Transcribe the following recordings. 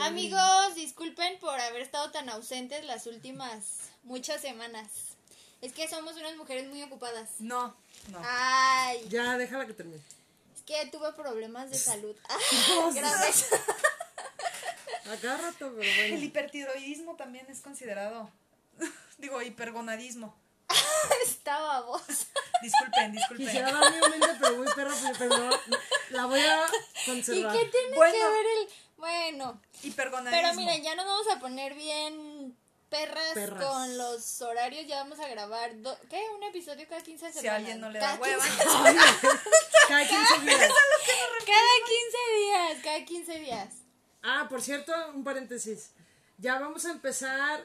Amigos, disculpen por haber estado tan ausentes las últimas muchas semanas. Es que somos unas mujeres muy ocupadas. No, no. Ay, Ya, déjala que termine. es que tuve problemas de salud. Pues, Gracias. A cada rato, pero El hipertiroidismo también es considerado. Digo, hipergonadismo. Está babosa. Disculpen, disculpen. Quisiera darme un mente, pero muy perra, pero no, la voy a ¿Y conservar. qué tiene Bueno. que ver el...? Bueno, Hipergonadismo. pero miren, ya nos vamos a poner bien perras, Perras. con los horarios. Ya vamos a grabar, do- ¿qué? Un episodio cada 15 semanas. Si a alguien no le da Cada hueva. 15 Cada 15 días. Cada 15 días, cada 15 días. Ah, por cierto, un paréntesis. Ya vamos a empezar,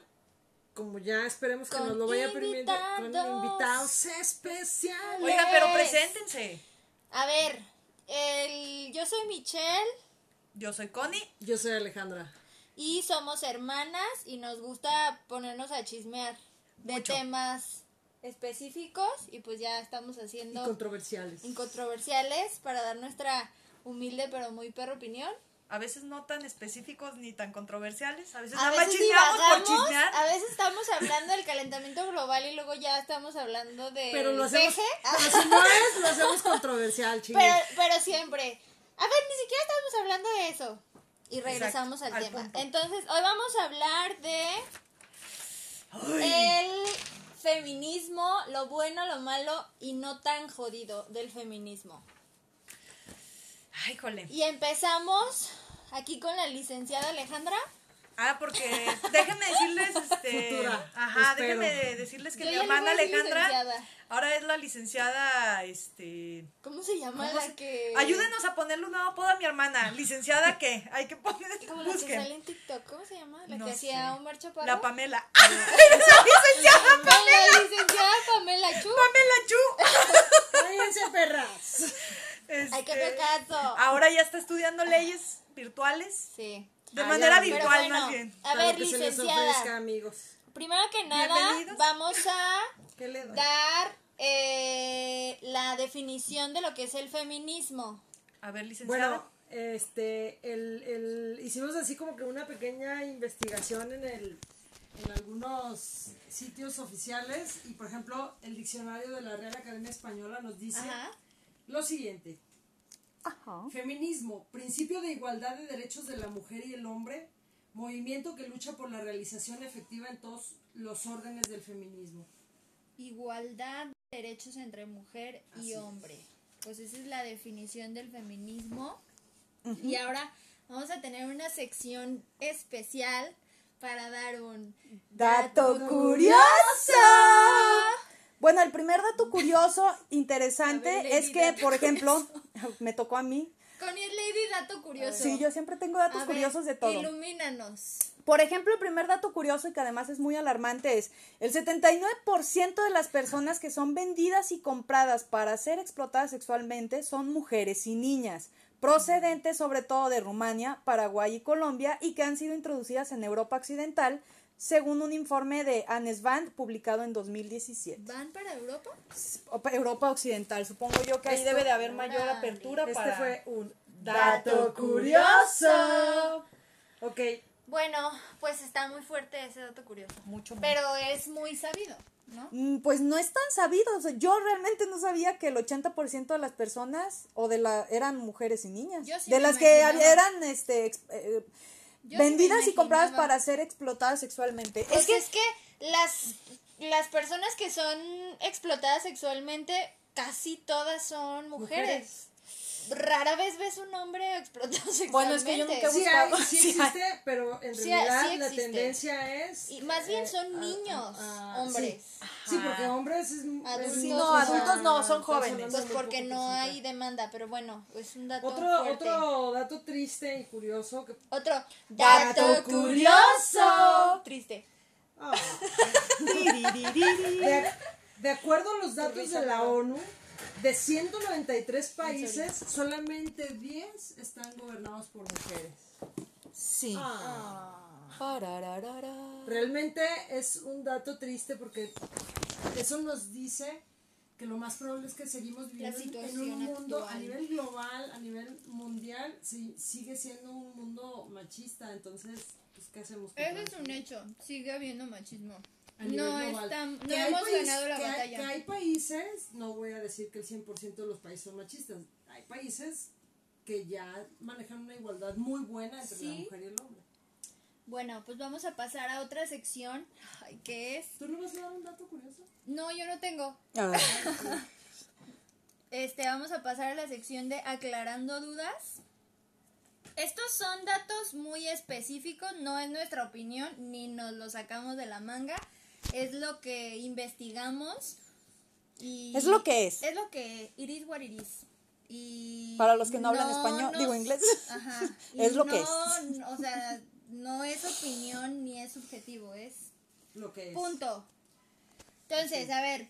como ya esperemos que Con nos lo vaya permitiendo, con invitados. invitados especiales. Oiga, pero preséntense. A ver, el, yo soy Michelle Yo soy Connie. Yo soy Alejandra. y somos hermanas y nos gusta ponernos a chismear de Mucho. temas específicos y pues ya estamos Y haciendo controversiales. incontroversiales para dar nuestra humilde pero muy perra opinión. A veces no tan específicos ni tan controversiales. A veces A nada más veces por chismear. a veces estamos hablando del calentamiento global y luego ya estamos hablando de Pero lo hacemos, peje. pero si no es, lo hacemos controversial, chicos. Pero, pero siempre. A ver, ni siquiera estamos hablando de eso. Y regresamos Exacto, al, tema. punto. Entonces, hoy vamos a hablar de Ay, el feminismo, lo bueno, lo malo y no tan jodido del feminismo. ay, jole. Y empezamos aquí con la licenciada Alejandra. Ah, porque déjenme decirles, este, Futura, ajá, espero. déjenme decirles que Yo mi hermana Alejandra licenciada. ahora es la licenciada, este, ¿Cómo se llama ¿Cómo la se- que... ayúdenos a ponerle un nuevo apodo a mi hermana, licenciada qué, hay que poner, Como la que sale busquen, en TikTok. ¿Cómo se llama? La No que hacía sé. Omar Chaparro. la Pamela, La licenciada Pamela Chu. Pamela Chu, ¡Cállense, perras! Hay que Este, hacer caso. ahora ya está estudiando leyes virtuales, Sí. De Ah, manera ya, virtual bueno, más bien, A ver, que se les licenciada. ofrezca, amigos. Primero que nada, vamos a dar eh, la definición de lo que es el feminismo. a ver, licenciada, Bueno, este, el, el, hicimos así como que una pequeña investigación en el, en algunos sitios oficiales y por ejemplo el diccionario de la Real Academia Española nos dice Ajá. lo siguiente. Feminismo, principio de igualdad de derechos de la mujer y el hombre, movimiento que lucha por la realización efectiva en todos los órdenes del feminismo. Igualdad de derechos entre mujer y Así es. hombre. Pues esa es la definición del feminismo. Y ahora vamos a tener una sección especial para dar un Dato curioso. Bueno, el primer dato curioso, interesante, ver, es que, por ejemplo, me tocó a mí. Connie es Lady Dato Curioso. Sí, yo siempre tengo datos A ver, curiosos de todo. Ilumínanos. Por ejemplo, el primer dato curioso y que además es muy alarmante es el 79% de las personas que son vendidas y compradas para ser explotadas sexualmente son mujeres y niñas, procedentes sobre todo de Rumania, Paraguay y Colombia y que han sido introducidas en Europa Occidental, según un informe de Annes Band publicado en 2017. ¿Van para Europa? Europa Occidental, supongo yo que ahí Esto- debe de haber mayor Órale. apertura Este para... fue un Dato curioso. Ok, Bueno, pues está muy fuerte ese dato curioso. mucho más. Pero es muy sabido, ¿no? Mm, Pues no es tan sabido. o sea, yo realmente no sabía que el 80% de las personas o de la eran mujeres y niñas. Yo sí de me las que imaginaba. eran este eh, Yo vendidas y compradas para ser explotadas sexualmente. Pues es que es que las, las personas que son explotadas sexualmente, casi todas son mujeres. Rara vez ves un hombre explotado sexualmente. Bueno, es que yo nunca he sí, buscado. hay- sí Sí existe, pero en Sí, realidad sí la tendencia es... Y más bien eh, son niños, hombres. Sí, porque hombres es... Adultos es- no, adultos no, son jóvenes. Pues porque no hay demanda, pero bueno, es un dato Otro, fuerte. otro dato triste y curioso que... Otro Dato dato curioso. curioso. Triste. ah, de, de acuerdo a los datos de la ONU, de 193 países, solamente 10 están gobernados por mujeres. sí. Ah. Realmente es un dato triste porque eso nos dice que lo más probable es que seguimos viviendo en- un mundo a nivel global, a nivel mundial, sí, sigue siendo un mundo machista, entonces, pues, ¿qué hacemos? Eso es un hecho. Sigue habiendo machismo. A nivel No, global. están, no Que hay hemos país- ganado la que hay- batalla. que hay países, no voy a decir que el 100% de los países son machistas, hay países que ya manejan una igualdad muy buena entre la mujer y el hombre. Bueno, pues vamos a pasar a otra sección. ¿qué es? ¿Tú no vas a dar un dato curioso? No, yo no tengo. Ah, Este, vamos a pasar a la sección de aclarando dudas. Estos son datos muy específicos, no es nuestra opinión, ni nos lo sacamos de la manga. Es lo que investigamos. Y Es lo que es. Es lo que it is what it is. Y Para los que no hablan español, nos- digo inglés. Ajá. Es lo que no, O sea, no es opinión ni es subjetivo, es Lo que es. Punto. Entonces, a ver,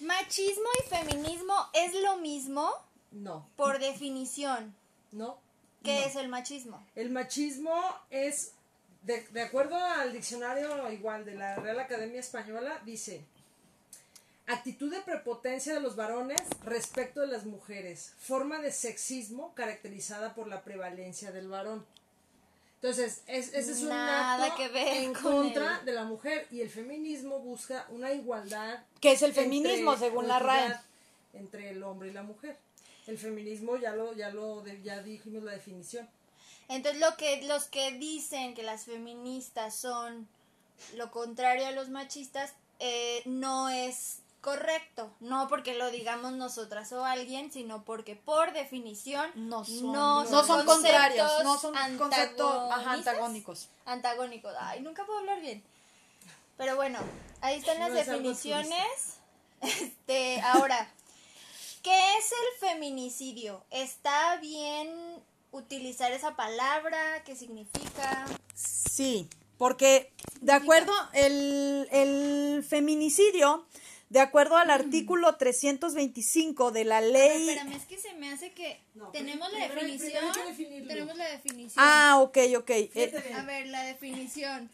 machismo y feminismo es lo mismo No, por definición. no. ¿Qué no. es el machismo? El machismo es, de, de acuerdo al diccionario igual de la Real Academia Española, dice, actitud de prepotencia de los varones respecto de las mujeres, forma de sexismo caracterizada por la prevalencia del varón. Entonces, es, ese es un Nada acto que ver en con contra de la mujer y el feminismo busca una igualdad. ¿Qué es el entre- feminismo, según la RAE? Entre el hombre y la mujer. El feminismo ya lo, ya lo, ya dijimos la definición. Entonces, lo que los que dicen que las feministas son lo contrario a los machistas eh, no es correcto. No porque lo digamos nosotras o alguien, sino porque por definición No son, no no son contrarios, no son conceptos ajá, antagónicos. Antagónicos. Ay, nunca puedo hablar bien. Pero bueno, ahí están las No es algo definiciones. Este, ahora, ¿qué es el feminicidio? ¿Está bien utilizar esa palabra? ¿Qué significa? Sí, porque de acuerdo, el, el feminicidio, de acuerdo al artículo 325 de la A ver, ley... espérame, es que se me hace que No, tenemos la definición. Tenemos la definición. Ah, ok, ok. Eh. A ver, la definición.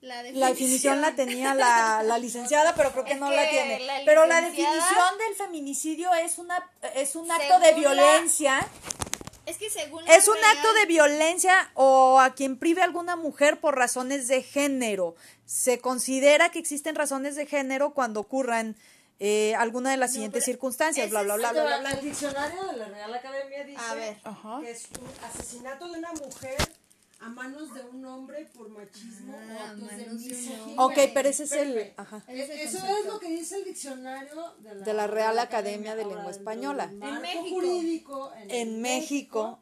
La definición. La definición la tenía la, la licenciada, pero creo que Es no la que tiene. la pero la definición del feminicidio es una es un acto de la- violencia, según es un Real- acto de violencia o a quien prive a alguna mujer por razones de género. Se considera que existen razones de género cuando ocurran eh, alguna de las siguientes circunstancias, bla, bla, bla, bla, bla, bla. El diccionario de la Real Academia dice A ver. Ajá. que es un asesinato de una mujer a manos de un hombre por machismo Ah, o actos de misoginia. Ok, pero ese es el... Ajá. Es el Eso es lo que dice el diccionario de la, De la Real Academia de Lengua Española. del marco En México. jurídico en, En México,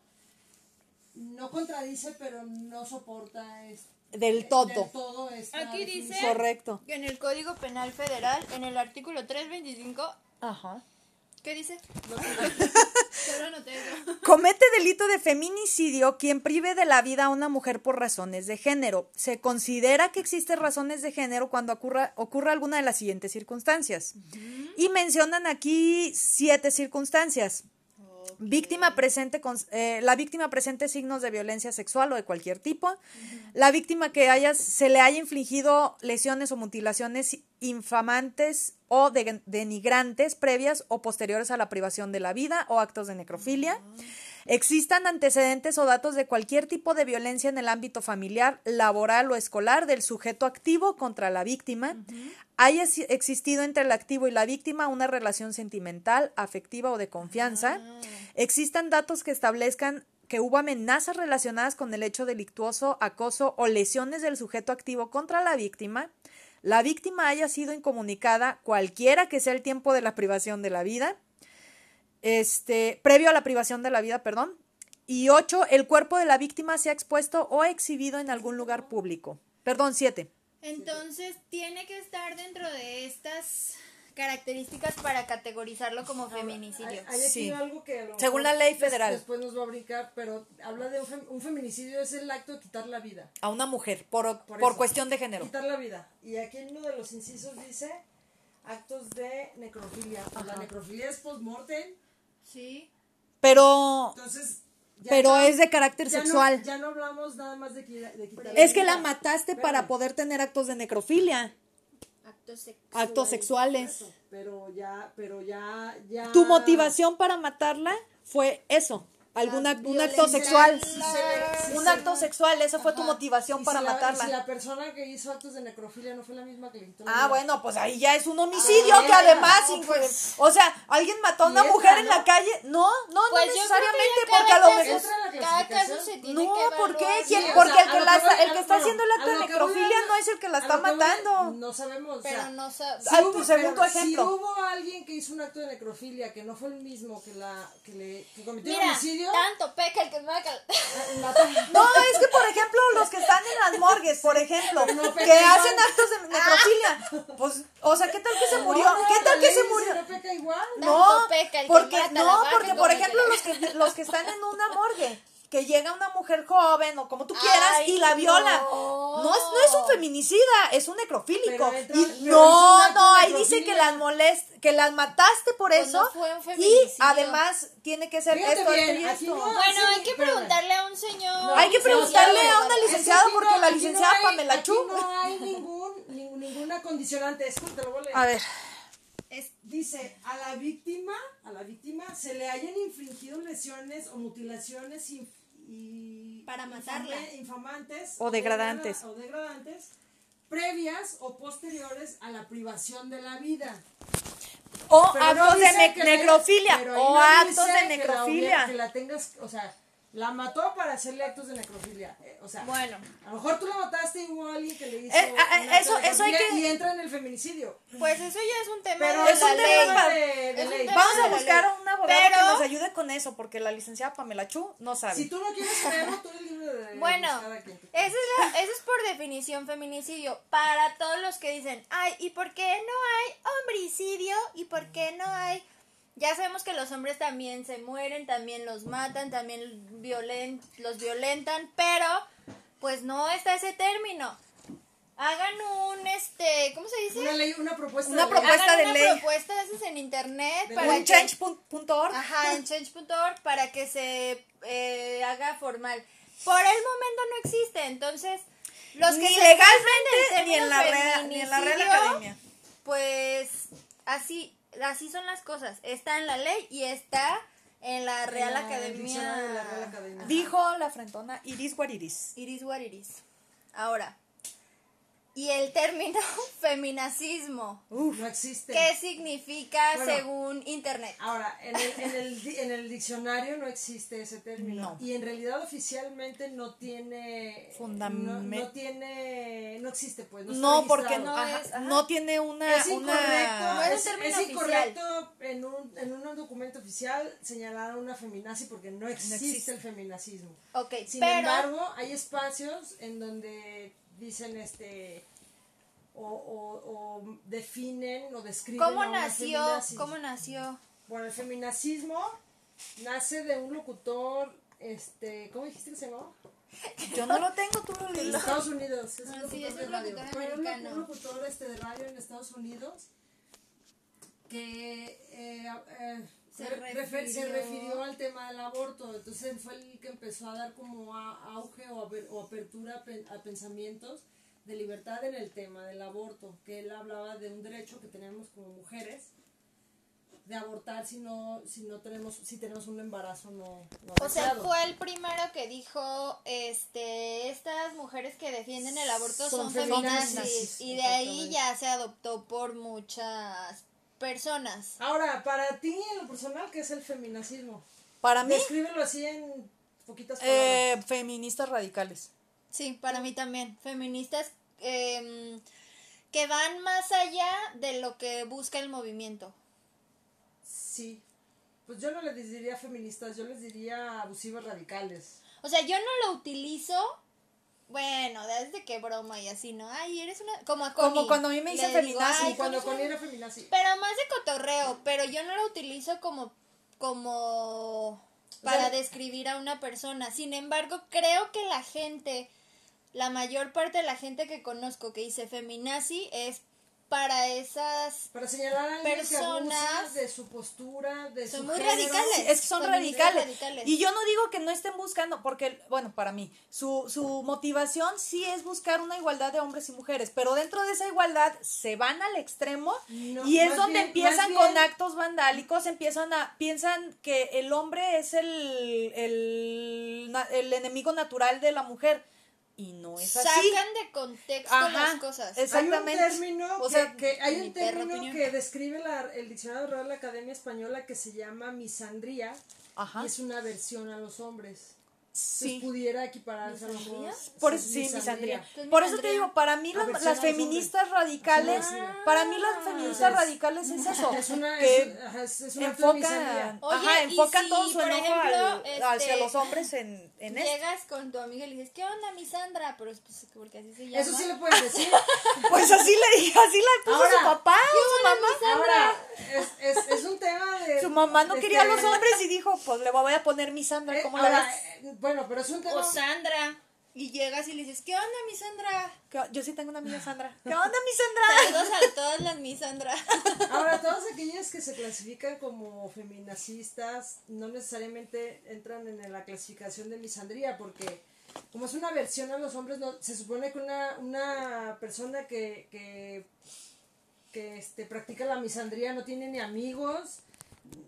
no contradice, pero no soporta es- del del todo. Aquí dice-. Correcto. Que en el Código Penal Federal, en el artículo 325, Ajá. ¿qué dice? Comete delito de feminicidio quien prive de la vida a una mujer por razones de género. Se considera que existen razones de género cuando ocurra, ocurra alguna de las siguientes circunstancias. Y mencionan aquí siete circunstancias. Víctima presente con- eh, la víctima presente signos de violencia sexual o de cualquier tipo. La víctima que haya, se le haya infligido lesiones o mutilaciones infamantes o de- denigrantes previas o posteriores a la privación de la vida o actos de necrofilia. Existan antecedentes o datos de cualquier tipo de violencia en el ámbito familiar, laboral o escolar del sujeto activo contra la víctima. Haya existido entre el activo y la víctima una relación sentimental, afectiva o de confianza. Existan datos que establezcan que hubo amenazas relacionadas con el hecho delictuoso, acoso o lesiones del sujeto activo contra la víctima. La víctima haya sido incomunicada cualquiera que sea el tiempo de la privación de la vida este, previo a la privación de la vida, perdón. Y ocho, el cuerpo de la víctima sea expuesto o exhibido en algún lugar público. Perdón, siete. Entonces, tiene que estar dentro de estas características para categorizarlo como feminicidio. Hay, hay aquí Sí. algo que a lo Según la ley federal. Después nos va a brincar, pero habla de un, fem- un feminicidio, es el acto de quitar la vida. A una mujer, por, Por cuestión de género. Quitar la vida. Y aquí en uno de los incisos dice actos de necrofilia. Pues la necrofilia es post-mortem, Sí. Pero, entonces... ya pero no- es de carácter ya no- sexual. ya no hablamos nada más de, qui- de quitar es que la mataste para poder tener actos de necrofilia. Actos actos sexuales. actos sexuales. Pero ya, pero ya, ya. Tu motivación para matarla fue eso, algún un acto sexual. Se Un se- acto sexual, eso fue tu motivación Y para si la- y matarla. Si la persona que hizo actos de necrofilia no fue la misma que le la Ah, bueno, pues ahí ya es un homicidio Ah, que además, no, sin- pues. o sea, alguien mató a una mujer en ¿no? la calle. No, no, Pues no necesariamente, porque a lo mejor. Cada caso se tiene No, que ¿por qué? porque sea, el que, la voy- el que está haciendo el acto de necrofilia no es el que la está matando. No sabemos. Pero no sa- Ah, segundo ejemplo. Si hubo alguien que hizo un acto de necrofilia que no fue el mismo que la que le que cometió Mira, tanto peca el que eh, mató- No, es que por ejemplo, los que están en las morgues, por ejemplo, no que hacen actos de necrofilia, pues, o sea, ¿qué tal que se murió? No, no, ¿Qué tal que se murió? No peca igual. No, Tanto peca el que porque no, porque por ejemplo los que los que están en una morgue, que llega una mujer joven o como tú quieras Ay, y la viola. no. No es, no es un feminicida, es un necrofílico. Pero Y pero no, no, ahí dice que las molest, que las mataste por Pues eso no fue un y además tiene que ser Fíjate esto, bien, esto no- Bueno, sí, hay que preguntarle a un señor. No, Hay que preguntarle a una es licenciada porque la licenciada no hay- Pamela Chu. no hay ningún, ningún- ninguna condicionante. Escucha, te lo voy a leer. A ver. Es- Dice, a la víctima, a la víctima se le hayan infringido lesiones o mutilaciones inf- y Para matarla. infamantes O degradantes. degra- o degradantes previas o posteriores a la privación de la vida. O Pero no actos de ne- necrofilia. O no actos de que la necrofilia. hubiera- Que la tengas, o sea, la mató para hacerle actos de necrofilia. eh, o sea, Bueno, a lo mejor tú la mataste y hubo alguien que le hizo. Eh, ah, eh, eso- eso hay que- Y entra en el feminicidio. pues eso ya es un tema Pero de es la un ley. tema de, de Es un ley. tema Vamos a buscar a un abogado que Pero- nos ayude con eso, porque la licenciada Pamela Chu no sabe. Si tú no quieres creerlo, tú eres libre de Bueno, esa es, la- esa es por definición feminicidio. Para todos los que dicen, ay, ¿y por qué no hay homicidio? ¿Y por qué no hay...? Ya sabemos que los hombres también se mueren, también los matan, también violen, los violentan, pero pues no está ese término. Hagan un, este, ¿cómo se dice? Una ley, una propuesta Una de ley. propuesta Hagan de una ley. propuesta de esas en internet De para que- change.org. Ajá, en change.org para que se eh, haga formal. Por el momento no existe, entonces los que Ni se legalmente ni en la Real, ni en la Real feminicidio, Academia. Pues así, así son las cosas. Está en la ley y está en la Real la Academia. de la Real Academia. Dijo la frentona Iris Guariris. Iris what it is. Ahora, y el término feminacismo. No existe. ¿Qué significa Bueno. según internet? Ahora, en el, en, el, en el diccionario no existe ese término. No. Y en realidad oficialmente no tiene... Fundamen- No, no tiene... No existe, pues. No, No, porque no, ajá, es, ajá. no tiene una... Es incorrecto, una... Es un es, incorrecto en un, en un documento oficial señalar a una feminazi porque no existe, existe. el feminacismo. Ok, Sin pero... embargo, hay espacios en donde dicen este o, o- o definen o describen ¿Cómo a una nació? ¿Cómo nació? Bueno, el feminacismo nace de un locutor, este, ¿cómo dijiste que se llamaba? Yo no lo tengo, tú lo En leíste. Estados Unidos. Es un Ah, locutor sí, es de un radio. locutor Fue un, americano. un locutor este, de radio en Estados Unidos que eh, eh, Se refer- se refirió- refirió al tema del aborto. Entonces fue el que empezó a dar como a- auge o, aper- o apertura a, pen- a pensamientos de libertad en el tema del aborto, que él hablaba de un derecho que tenemos como mujeres de abortar si no si no tenemos si tenemos un embarazo no, no O sea, fue el primero que dijo, este, estas mujeres que defienden el aborto son, Son feminazis. feminazis, Y de ahí ya se adoptó por muchas personas. Ahora, para ti en lo personal, ¿qué es el feminacismo? Para mí, Descríbelo así en poquitas palabras. eh, feministas radicales. Sí, para mí también. Feministas em, que van más allá de lo que busca el movimiento. Sí. Pues yo no les diría feministas, yo les diría abusivas radicales. O sea, yo no lo utilizo. Bueno, desde que broma y así, ¿no? Ay, eres una. Como a Como Connie. cuando a mí me dicen digo, feminazi, "Ay, Cuando Connie, era feminazi. Pero más de cotorreo, pero yo no lo utilizo como como para sea, describir a una persona. Sin embargo, creo que la gente, la mayor parte de la gente que conozco que dice feminazi es para esas Para señalar a que Personas abusa de su postura, de son su muy género. radicales. Sí, es que son radicales. radicales. Y yo no digo que no estén buscando, porque, bueno, para mí, su, su motivación sí es buscar una igualdad de hombres y mujeres, pero dentro de esa igualdad se van al extremo No, y es donde bien- empiezan con actos vandálicos, empiezan a, piensan que el hombre es el, el, el enemigo natural de la mujer. Y no es así. sacan de contexto Ajá, las cosas. Exactamente. Hay un término, O que, sea, que hay un término que describe la- el diccionario de la Academia Española que se llama misandría Ajá. y es una aversión a los hombres. Sí. Entonces pudiera equipararse a los. Por Sí, eso, sí, misandría. ¿Qué es Por eso te digo, para mí las, feministas radicales, Ah. para mí las feministas radicales es eso, Es una, que es, enfocan, Oye, ajá, enfocan si, todo su enojo ejemplo, al- este, hacia los hombres en, en esto. Llegas con tu amiga y le dices, ¿qué onda, mi Sandra? Pero es pues, porque así se llama. Eso sí le puedes decir. Pues así le dije, así le puso Ahora, su papá su mamá. Ahora, es, es, es un tema de... Su mamá no quería a los este, hombres y dijo, pues le voy a poner mi Sandra, eh, ¿cómo la ves? Bueno, pero es un tema... O Sandra. Y llegas y le dices, ¿qué onda, mi Sandra? Yo sí tengo una amiga Sandra. ¿Qué onda mi Sandra? Saludos a todas las mi Sandra. Ahora, todas aquellas que se clasifican como feminacistas no necesariamente entran en la clasificación de misandría porque como es una versión a los hombres, no, se supone que una, una persona que, que, que este, practica la misandría no tiene ni amigos,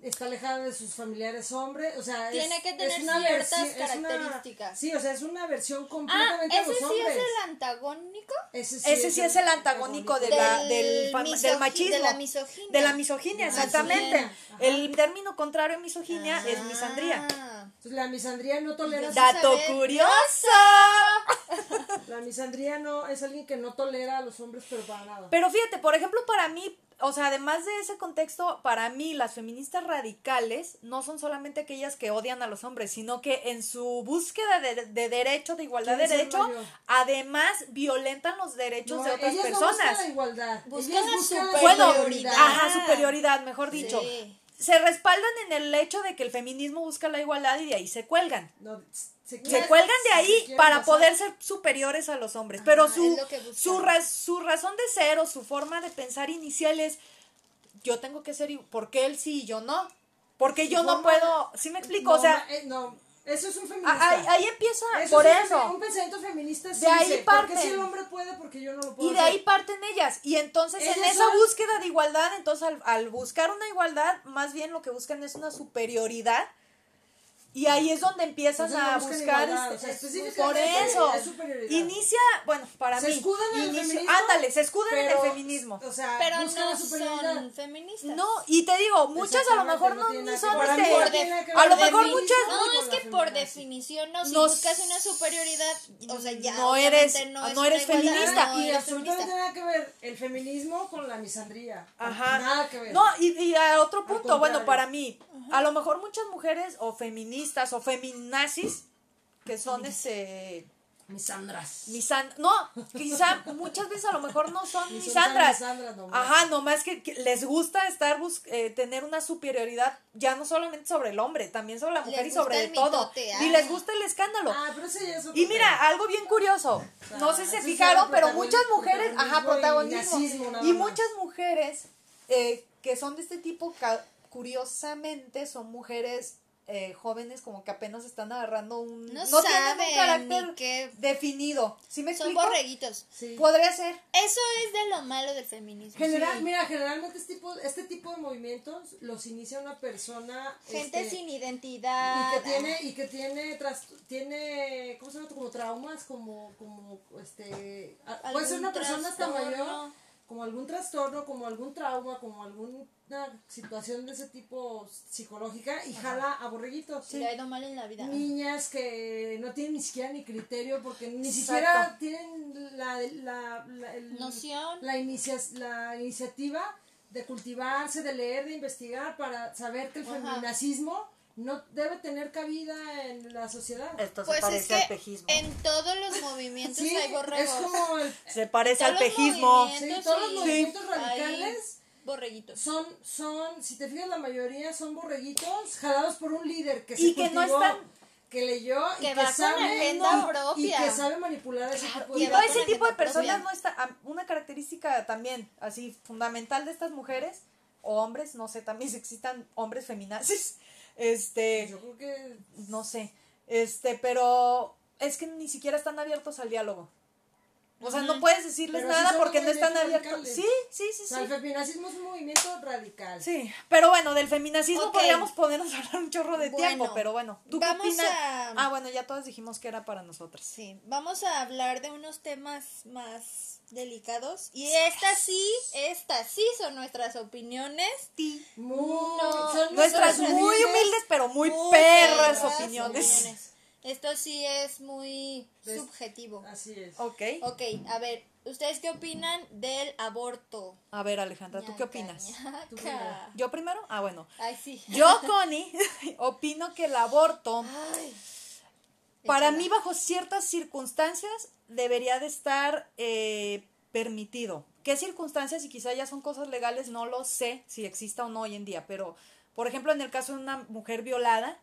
está alejada de sus familiares hombres, o sea, es- Tiene que es tener una ciertas es una- características. sí, o sea, es una versión Ah, completamente a ese los sí hombres. es el antagónico. Ese Ese sí es el antagónico de la, Del del, machismo. de la misoginia. De la misoginia, exactamente. ajá. El término contrario a misoginia es misandría. Entonces, la misandría no tolera... Da- Dato curioso. La misandría no es alguien que no tolera a los hombres, pero para nada. Pero fíjate, por ejemplo, para mí, o sea, además de ese contexto, para mí las feministas radicales no son solamente aquellas que odian a los hombres, sino que en su búsqueda de, de derecho, de igualdad de derecho, además violentan los derechos No, de otras ellas no buscan personas. la igualdad. Buscan ellas la buscan bueno, superioridad. ajá, superioridad, mejor dicho. Sí. Se respaldan en el hecho de que el feminismo busca la igualdad y de ahí se cuelgan. No, se, cuelgan de ahí para poder ser superiores a los hombres. Pero su, su, raz- su razón de ser o su forma de pensar inicial es, yo tengo que ser, ¿por qué él sí y yo no? Porque yo no puedo, ¿sí me explico? No, o sea, eh, no, eso es un a- feminista. ahí, ahí empieza, Eso por es eso. Un pensamiento feminista sí De ahí dice, parten. porque si el hombre puede, porque yo no lo puedo Y de ahí parten ellas. Y entonces en esa son- búsqueda de igualdad, entonces al, al buscar una igualdad, más bien lo que buscan es una superioridad. Y ahí es donde empiezan Entonces no a buscar igualdad, este, o sea, por específicamente eso es superioridad. inicia bueno para Se mí escudan en el feminismo, ándale se escudan en el feminismo O sea, Pero no la superioridad. son feministas. no y te digo muchas a lo mejor no no, son este, a lo mejor muchas No, es que por definición, no, si No buscas una superioridad, o sea, ya no eres- no, no eres igualdad, feminista. no y absolutamente nada que ver el feminismo con la misandría. Ajá. Nada que ver. No, y, y a otro punto, bueno, para mí, a lo mejor muchas mujeres o feministas o feminazis, que son este Misandras. misan no, quizá muchas veces a lo mejor no son Ni misandras. tan misandras nomás. Ajá, nomás que, que les gusta estar bus eh, tener una superioridad ya no solamente sobre el hombre, también sobre la Les mujer y sobre todo. Y ah. les gusta el escándalo. Ah, pero ese ya es otro Y mira, tema. algo bien curioso. No sé si se ese fijaron, pero muchas mujeres, ajá, protagonismo y nazismo muchas mujeres eh, que son de este tipo, curiosamente, son mujeres eh, jóvenes como que apenas están agarrando un... No tienen un saben carácter ni qué- definido. ¿Sí me Son explico? borreguitos. Sí. Podría ser. Eso es de lo malo del feminismo. General, Mira, generalmente este tipo, este tipo de movimientos los inicia una persona Gente este, sin identidad. y que tiene y que tiene tras, tiene cómo se llama como traumas como como este a- puede ser una persona hasta mayor. Como algún trastorno como algún trauma como alguna situación de ese tipo psicológica y jala a borreguitos Le ha ido mal en la vida. niñas que no tienen ni siquiera ni criterio porque ni Exacto. siquiera tienen la, la, la- el- Noción. la, inicia- la iniciativa de cultivarse, de leer, de investigar para saber que el Ajá. No debe tener cabida en la sociedad. Esto Pues es que en todos los movimientos Sí, hay borregos. es como el- Se parece al pejismo. Sí, todos los sí, movimientos hay radicales Borreguitos. son, son, si te fijas, la mayoría son borreguitos jalados por un líder que se Y que no están- que leyó y Que va sabe y- que sabe manipular ese tipo Y todo ese tipo de agenda propia. personas no está. Una característica también, así, fundamental de estas mujeres, o hombres, no sé, también si existan hombres feminazis, este, Yo creo que no sé, este, pero es que ni siquiera están abiertos al diálogo. O sea, no puedes decirles Pero sí nada porque no están abiertos. Sí, sí, sí, o sea, sí. el feminismo es un movimiento radical. Sí, pero bueno, del feminacismo Ok. podríamos ponernos a hablar un chorro de Bueno, tiempo, pero bueno, ¿tú qué vamos opinas? a- Ah, bueno, ya todas dijimos que era para nosotras. Sí, vamos a hablar de unos temas más delicados. Y estas sí, estas sí son nuestras opiniones. Muy, No, son Nuestras muy humildes. pero muy, Muy perras perras opiniones. Esto sí es muy Des- subjetivo. Así es. Ok. Ok, a ver, ¿ustedes qué opinan del aborto? A ver, Alejandra, ¿tú qué opinas? ñaca. Tú primero. ¿Yo primero? Ah, bueno. Ay, sí. Yo, Connie, opino que el aborto, Ay. para Échala. mí, bajo ciertas circunstancias, debería de estar eh, permitido. ¿Qué circunstancias? Y quizá ya son cosas legales, no lo sé si exista o no hoy en día, pero, por ejemplo, en el caso de una mujer violada,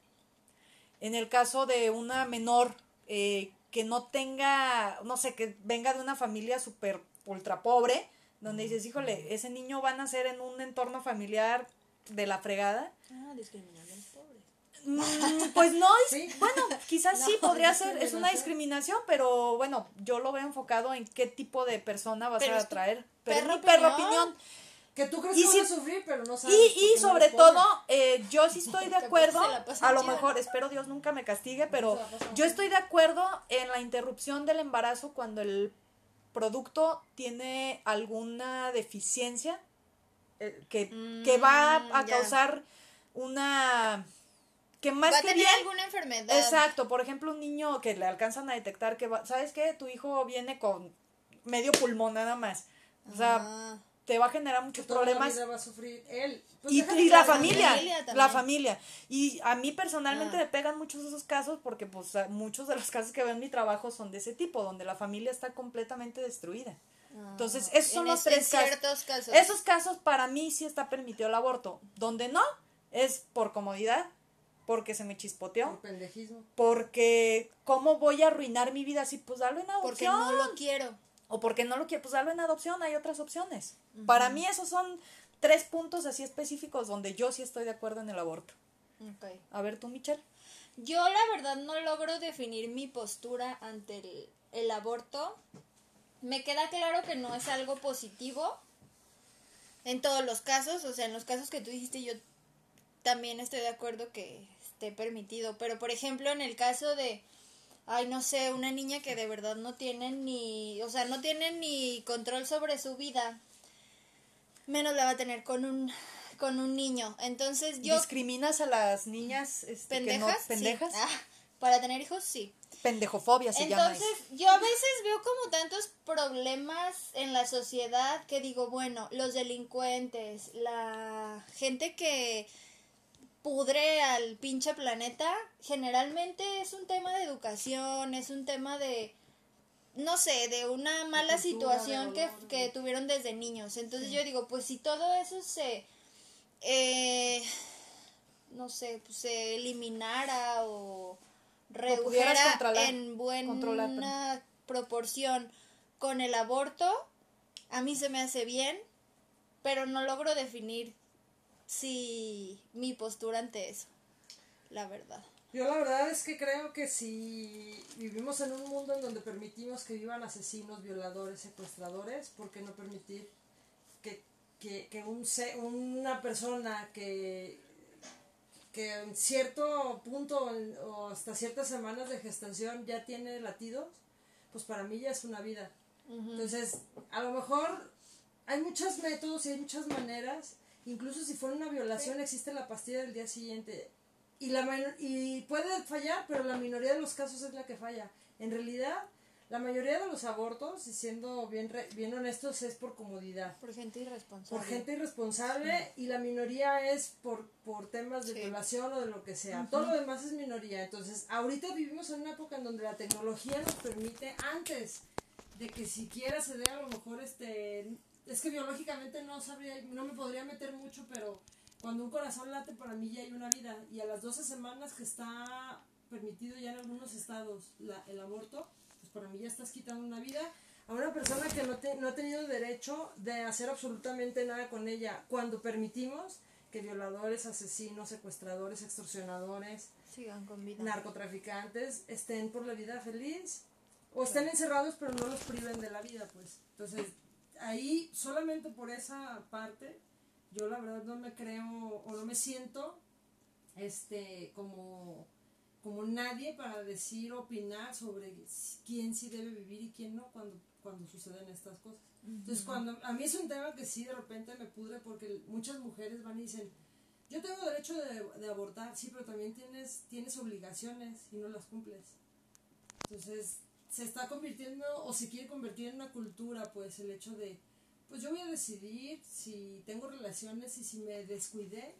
en el caso de una menor eh, que no tenga, no sé, que venga de una familia súper ultra pobre, donde dices, híjole, ese niño va a nacer en un entorno familiar de la fregada. Ah, discriminando a los pobres. Mm, pues no, es- Sí. bueno, quizás sí podría ser, es una discriminación. pero bueno, yo lo veo enfocado en qué tipo de persona vas Pero a atraer. Pero es perra mi perra opinión. opinión. Que tú crees Y que si- a sufrir, pero no sabes. Y, sobre todo, eh, yo sí estoy de acuerdo, a lo mejor, espero Dios nunca me castigue, pero yo estoy de acuerdo en la interrupción del embarazo cuando el producto tiene alguna deficiencia eh, que, que va Mm, a ya. causar una... que más Va a que tener bien... alguna enfermedad. Exacto, por ejemplo, un niño que le alcanzan a detectar que va, ¿sabes qué? Tu hijo viene con medio pulmón nada más. O sea, Ah. Te va a generar muchos toda la problemas vida va a sufrir él. Pues y, la la familia, la familia. Y a mí personalmente Ah. me pegan muchos esos casos porque pues muchos de los casos que veo en mi trabajo son de ese tipo, donde la familia está completamente destruida. Entonces, esos son En los es- tres casos. Esos casos para mí sí está permitido el aborto. Donde no, es por comodidad, porque se me chispoteó, Por pendejismo. porque ¿cómo voy a arruinar mi vida así? Pues darlo en Porque adopción. no lo quiero. O porque no lo quiero, pues darlo en adopción, hay otras opciones. Para mí esos son tres puntos así específicos donde yo sí estoy de acuerdo en el aborto. A ver tú, Michelle. Yo la verdad no logro definir mi postura ante el, el aborto. Me queda claro que no es algo positivo en todos los casos, o sea, en los casos que tú dijiste yo también estoy de acuerdo que esté permitido, pero por ejemplo en el caso de, ay no sé, una niña que de verdad no tiene ni, o sea, no tiene ni control sobre su vida, menos la va a tener con un con un niño. Entonces yo ¿Discriminas a las niñas este, que no- pendejas, sí. Ah, para tener hijos sí. Pendejofobia se llama Entonces, yo a veces veo como tantos problemas en la sociedad que digo, bueno, los delincuentes, la gente que pudre al pinche planeta, generalmente es un tema de educación, es un tema de, no sé, de una mala cultura, situación que, que tuvieron desde niños. Entonces yo digo, pues si todo eso se, eh, no sé, pues se eliminara o redujera en buena proporción con el aborto, a mí se me hace bien, pero no logro definir si mi postura ante eso, la verdad. Yo la verdad es que creo que si vivimos en un mundo en donde permitimos que vivan asesinos, violadores, secuestradores, ¿por qué no permitir que, que, que un se- una persona que, que en cierto punto o hasta ciertas semanas de gestación ya tiene latidos? Pues para mí ya es una vida. Entonces, a lo mejor hay muchos métodos y hay muchas maneras. Incluso si fuera una violación, existe la pastilla del día siguiente. Y, la y puede fallar, pero la minoría de los casos es la que falla. En realidad, la mayoría de los abortos, y siendo bien, re- bien honestos, es por comodidad. Por gente irresponsable. Por gente irresponsable y la minoría es por, por temas de Sí. violación o de lo que sea. Todo lo demás es minoría. Entonces, ahorita vivimos en una época en donde la tecnología nos permite, antes de que siquiera se dé a lo mejor este... Es que biológicamente no sabría, no me podría meter mucho, pero cuando un corazón late para mí ya hay una vida. Y a las 12 semanas que está permitido ya en algunos estados la- el aborto, pues para mí ya estás quitando una vida a una persona que no, te- no ha tenido derecho de hacer absolutamente nada con ella. Cuando permitimos que violadores, asesinos, secuestradores, extorsionadores, Sigan con vida. narcotraficantes estén por la vida feliz o estén encerrados pero no los priven de la vida pues entonces ahí solamente por esa parte yo la verdad no me creo o no me siento este como como nadie para decir opinar sobre quién sí debe vivir y quién no cuando cuando suceden estas cosas entonces cuando a mí es un tema que sí de repente me pudre porque muchas mujeres van y dicen yo tengo derecho de, de abortar, sí, pero también tienes, tienes obligaciones y no las cumples. Entonces, se está convirtiendo o se quiere convertir en una cultura, pues, el hecho de, pues yo voy a decidir si tengo relaciones y si me descuidé,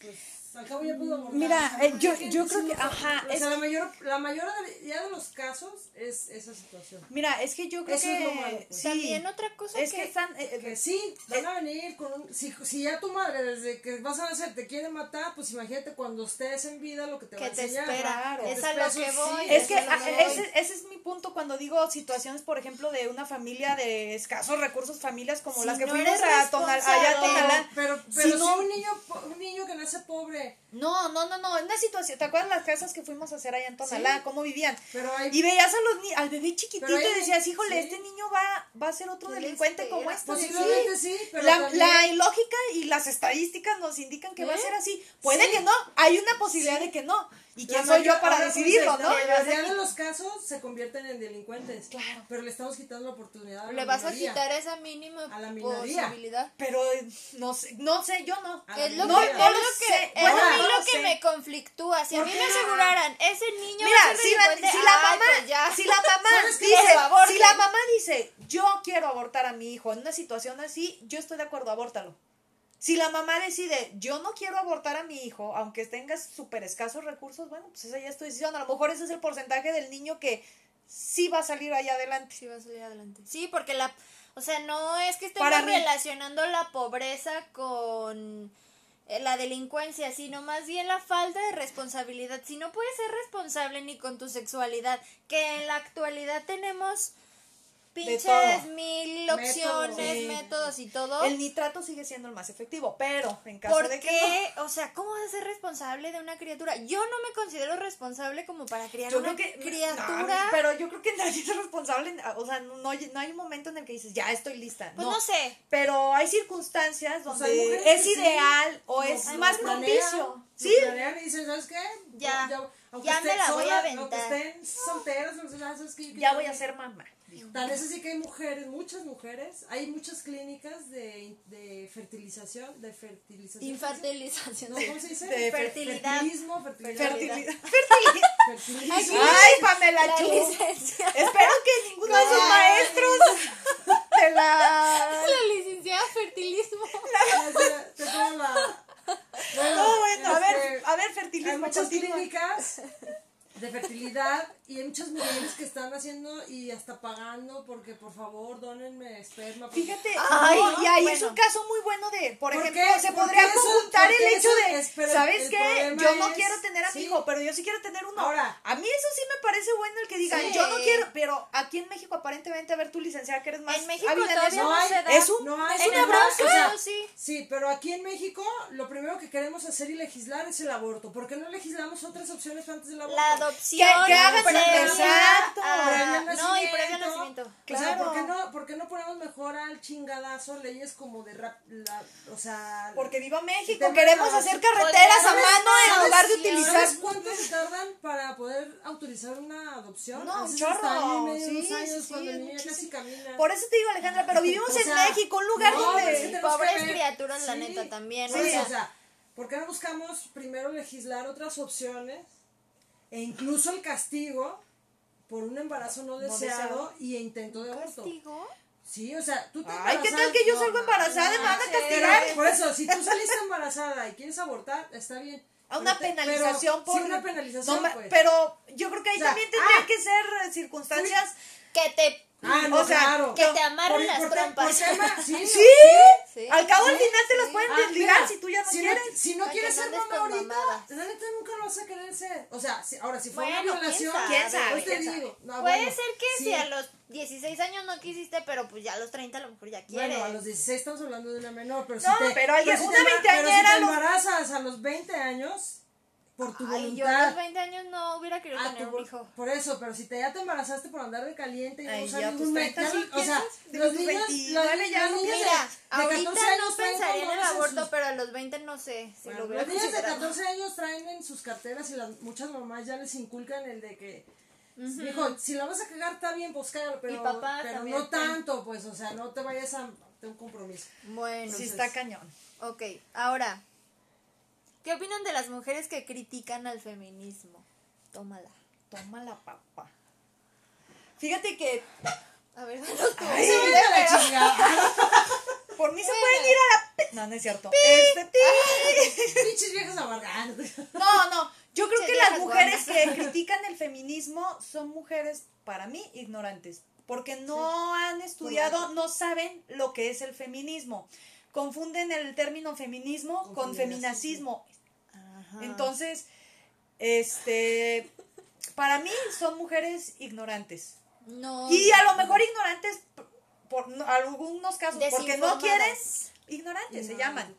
pues al cabo ya puedo abortar. Mira, O sea, eh, yo- yo creo que- ajá, O es sea, la mayor, la mayoría de los casos es esa situación. Mira, es que yo creo Eso que es lo malo, pues. sí, También otra cosa es que, que están eh, Que eh, sí, van a venir con un... Si, si ya tu madre desde que vas a nacer te quiere matar, pues imagínate cuando estés en vida lo que te va a que te enseñar. espera. Es a lo que eso sí. voy. Es que a voy. ese, ese es mi punto cuando digo situaciones, por ejemplo, de una familia de escasos recursos, familias como Si las que no fuimos a. Tonalá. Pero, Si pero si, no- un niño un niño que nace pobre, No, no, no, no, una situación, ¿te acuerdas las casas que fuimos a hacer allá en Tonalá? Sí. ¿Cómo vivían? pero hay Y veías a los ni- al bebé chiquitito hay- y decías, híjole, sí. este niño va, va a ser otro ¿Qué delincuente como este. posiblemente sí, pero la, también- la lógica y las estadísticas nos indican que va a ¿Eh? ser así. Puede Sí. que no, hay una posibilidad de que no. ¿Y quién soy yo para decidirlo, no? La mayoría de los casos se convierten en delincuentes. Claro. Pero le estamos quitando la oportunidad a la Le vas a quitar esa mínima A la minoría. posibilidad. Pero no sé, no sé, yo no. Es lo No, que, es lo que, es Bueno, a mí no lo que sé. me conflictúa. Si a mí ¿Por me aseguraran, ese niño va Mira, a ser si la, delincuente, si la ay, mamá, pues ya. si la mamá dice, si la mamá dice, yo quiero abortar a mi hijo en una situación así, yo estoy de acuerdo, abórtalo. Si la mamá decide, yo no quiero abortar a mi hijo, aunque tengas súper escasos recursos, bueno, pues esa ya es tu decisión. A lo mejor ese es el porcentaje del niño que sí va a salir allá adelante. Sí, va a salir adelante. Sí, porque la. O sea, no es que estemos relacionando la pobreza con eh, la delincuencia, sino más bien la falta de responsabilidad. Si no puedes ser responsable ni con tu sexualidad, que en la actualidad tenemos pinches mil Métodos. opciones, Sí. métodos y todo. El nitrato sigue siendo el más efectivo, pero en caso ¿Por de que qué? O sea, ¿cómo vas a ser responsable de una criatura? Yo no me considero responsable como para criar Yo una creo que criatura. no, pero yo creo que nadie es responsable, o sea, no, no hay no hay un momento en el que dices, ya estoy lista. pues no, sé. Pero hay circunstancias donde es sí, ideal o es más propicio. Sí, y dicen, ¿sabes qué? Ya, aunque ya me la voy a solas, Aunque aventar. estén o sea, ¿sabes qué? Ya voy a ser mamá. Tal es así que hay mujeres, muchas mujeres, hay muchas clínicas de, de fertilización, de fertilización. Infertilización. No, ¿cómo se dice? De fertilidad. Fertilismo, fertilidad. Fertilidad. Fertilismo. Aquí- Ay, Pamela La Chu. Espero que ninguno de sus maestros de la La licenciada fertilismo. Te la- Bueno, No, bueno, a ver, a ver, Hay fertilismo. muchas continúa. clínicas de fertilidad y hay muchas mujeres que están haciendo y hasta pagando porque por favor donenme esperma. porque- Fíjate, Ay, no, y ahí es un caso muy bueno de, por, ¿Por ejemplo, qué? se ¿Por podría eso- conjuntar el hecho de, es? Pero ¿sabes qué? Yo no es- quiero tener a mi sí. hijo, pero yo sí quiero tener uno. Ahora. a mí eso sí me parece bueno el que digan, Sí. yo no quiero, pero aquí en México aparentemente, a ver, tú licenciada que eres más En México todavía eso, no hay- se da. es un, no hay es una una bronca. bronca, o sea, sí. Sí, pero aquí en México lo primero que queremos hacer y legislar es el aborto. ¿Por qué no legislamos otras opciones antes del aborto? La adopción. Que- que hagan exacto, a- previo al No, y previo nacimiento. nacimiento. O sea, Claro. ¿por qué, no, ¿por qué no ponemos mejor al chingadazo leyes como de rap, la, o sea... Porque viva México, queremos hacer carreteras a ¿Sabes- mano en sabes- lugar de ¿sabes utilizar ¿Sabes cuánto se tardan para poder autorizar una adopción? No, A un chorro. Sí, sí, sí. Por eso te digo, Alejandra, pero vivimos O en México, un lugar no, donde... Pobres criaturas, la neta, también, sea. o sea, ¿por qué no buscamos primero legislar otras opciones e incluso el castigo por un embarazo no deseado, y intento de aborto? ¿Castigo? Sí, o sea, tú te Ay, ¿qué tal que yo no, salgo embarazada y me van a castigar? Por eso, si tú saliste embarazada y quieres abortar, está bien. A una Pero penalización pero- por... Sí, una penalización, No pues. Pero yo creo que ahí O sea, también tendría ah, que ser circunstancias... Que te Ah, no, O sea, claro. que te amarren las por te- trompas. por sí, ¿Sí? Sí. Al cabo al Sí, final te las pueden Ah, desligar si tú ya no si quieres. No, si no quieres ser mamá ahorita, mamadas. la neta nunca lo vas a querer ser. O sea, si, ahora, si fue Bueno, una violación, quién ¿Quién sabe? pues te ¿Quién digo. No, Puede bueno, ser que sí. si a los 16 años no quisiste, pero pues ya a los 30 a lo mejor ya quieres. Bueno, a los 16 estamos hablando de una menor, pero No, si te, pero alguien- si una te veinteañera pero si te lo- embarazas a los 20 años, por tu Ay, yo a voluntad. los 20 años no hubiera querido Ah, tener un hijo. Por eso, pero si te, ya te embarazaste por andar de caliente y no Ay, usar a ningún tus 30 método, o sea, digo, los niños, 29 los, ya los no niños de- Mira, de, ahorita 14 años no pensaría en el aborto, pero a los 20 no sé si Bueno, lo hubiera los niños de considerado. 14 años traen en sus carteras y las muchas mamás ya les inculcan el de que Dijo, si la vas a cagar está bien, pues cágalo, pero, papá pero no tanto, pues, o sea, no te vayas a tener un compromiso. Bueno, Sí está cañón. ok, ahora, ¿qué opinan de las mujeres que critican al feminismo? Tómala. Toma la papa. Fíjate que A ver, danos tu Ay, la chingada. por mí se pueden ir a la... No, no es cierto. Este, pi. Pinches viejas amargadas. No, no. Yo creo que las mujeres que critican el feminismo son mujeres, para mí, ignorantes. Porque no han estudiado, no saben lo que es el feminismo. Confunden el término feminismo Con con feminacismo. Ajá. Entonces, este, para mí son mujeres ignorantes. no, Y a lo mejor ignorantes por, por no- algunos casos, porque no quieren, ignorantes se llaman.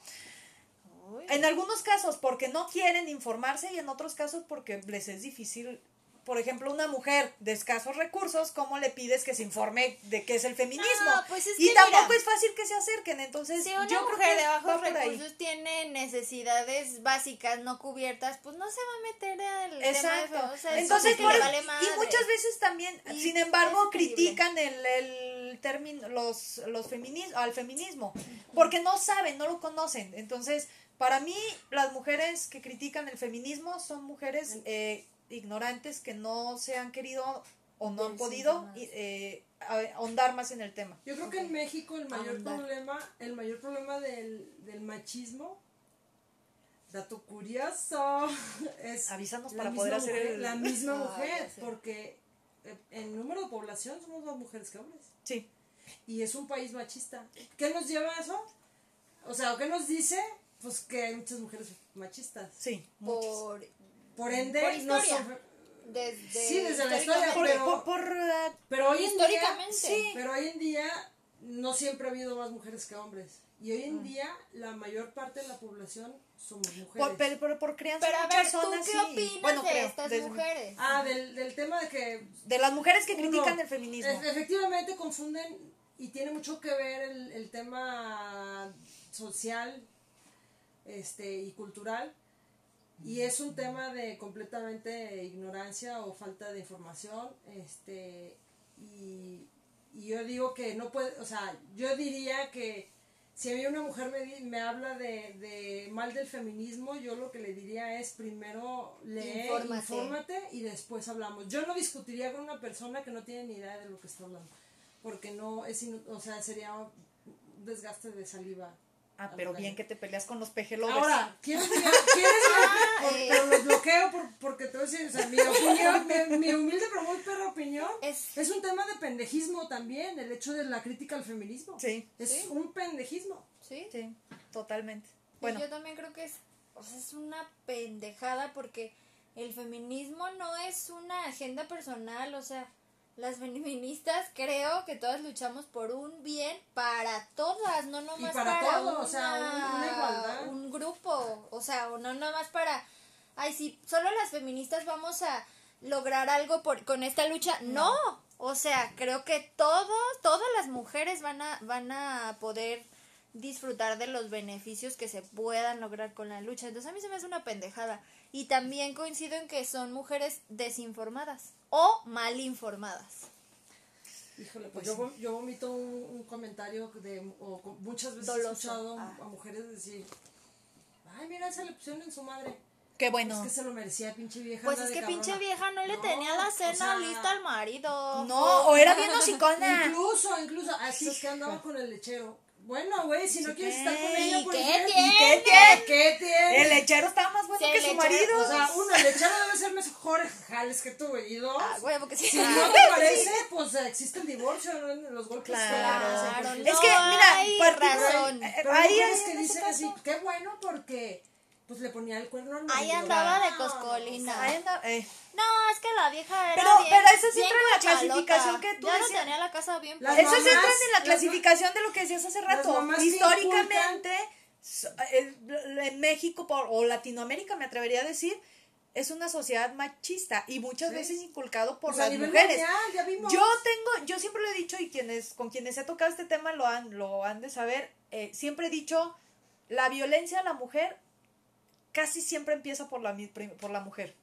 En algunos casos porque no quieren informarse y en otros casos porque les es difícil. Por ejemplo, una mujer de escasos recursos, ¿cómo le pides que se informe de qué es el feminismo? No, pues es y que tampoco mira, es fácil que se acerquen. Entonces, Si una yo creo mujer que de bajos recursos tiene necesidades básicas no cubiertas, pues no se va a meter al Exacto. tema de o sea, es Entonces, por vale y muchas veces también, Y sin embargo, critican el, el término, los, los feminis- al feminismo, porque no saben, no lo conocen. Entonces, para mí, las mujeres que critican el feminismo son mujeres eh, ignorantes que no se han querido o no han podido eh, ahondar más en el tema. Yo creo que en México el mayor Ahondar. problema, el mayor problema del, del machismo, dato curioso, es Avísanos la para misma poder hacer mujer, el- la misma Ah, mujer, porque eh, en número de población somos más mujeres que hombres. Sí. Y es un país machista. ¿Qué nos lleva a eso? O sea, ¿qué nos dice? Pues que hay muchas mujeres machistas. Sí, muchas. por Por ende, Por no son- desde Sí, desde la historia, Por, pero- por- por, eh, Pero hoy en día, Históricamente. sí, pero hoy en día no siempre ha habido más mujeres que hombres. Y hoy en día la mayor parte de la población somos mujeres. por, pero- pero por crianza Pero a ver, ¿tú son qué opinas Bueno, de creo, estas desde- mujeres? Ah, del, del tema de que De las mujeres que Uno, critican el feminismo. e- efectivamente confunden y tiene mucho que ver el, el tema social este y cultural y es un tema de completamente ignorancia o falta de información este y, y yo digo que no puede o sea yo diría que si a mí una mujer me, di- me habla de, de mal del feminismo, yo lo que le diría es primero lee, Infórmate. infórmate y después hablamos. Yo no discutiría con una persona que no tiene ni idea de lo que está hablando, porque no es, o sea, sería un desgaste de saliva. Ah, pero bien que te peleas con los pejelovers. Ahora, ¿quieres, ¿quieres por- eh. pero los bloqueo por- porque te voy a decir, o sea, mi opinión, mi, mi humilde pero muy perra opinión, Es- es, un tema de pendejismo también, el hecho de la crítica al feminismo. Sí. Es Sí. un pendejismo. ¿Sí? Sí, totalmente. Bueno. Bueno, Yo también creo que es, o sea, es una pendejada porque el feminismo no es una agenda personal, o sea, las feministas creo que todas luchamos por un bien para todas, no nomás para para, todo, o una, sea, un- una igualdad. un grupo, o sea, o no nomás para, ay, si solo las feministas vamos a lograr algo por, con esta lucha, no. O sea, creo que todos, todas las mujeres van a, van a poder disfrutar de los beneficios que se puedan lograr con la lucha. Entonces a mí se me hace una pendejada. Y también coincido en que son mujeres desinformadas o mal informadas. Híjole, pues yo, vom- yo vomito un, un comentario de, o muchas veces he Doloso. escuchado Ah. a mujeres decir, ay, mira, esa le pusieron en su madre. qué bueno. Es que se lo merecía, pinche vieja. Pues es que cabrona". pinche vieja no le No, tenía la o cena sea, lista al marido. No, o era bien hocicona. Incluso, incluso, a esas que andaba con el lechero. Bueno, güey, si no quieres estar con ella, ¿Y por qué tiene? ¿Qué tiene? ¿Qué tiene? El lechero estaba más bueno que su marido. O sea, uno, el lechero debe ser mejores jales que tú, güey. Y dos, Ah, huevo que sí. si no te parece, pues existe el divorcio, ¿no? Los golpes. Claro. porque- Es que, mira, hay razón. eh, hay ahí mujeres en que dicen así, qué bueno porque pues le ponía el cuerno al marido. Ahí andaba de No, coscolina. Ahí anda, eh. No, es que la vieja era Pero- bien, pero eso sí entra en la clasificación que tú Ya no tenía la casa bien Las. Eso mamás- entra en la las clasificación de lo que decías hace rato. mamás Históricamente, eh, en México por- o Latinoamérica, me atrevería a decir, es una sociedad machista y muchas Sí. veces inculcado por Pues a las nivel mujeres. mundial, ya vimos. Yo tengo, yo siempre lo he dicho y quienes con quienes he tocado este tema lo han, lo han de saber. eh, siempre he dicho, la violencia a la mujer casi siempre empieza por la por la mujer.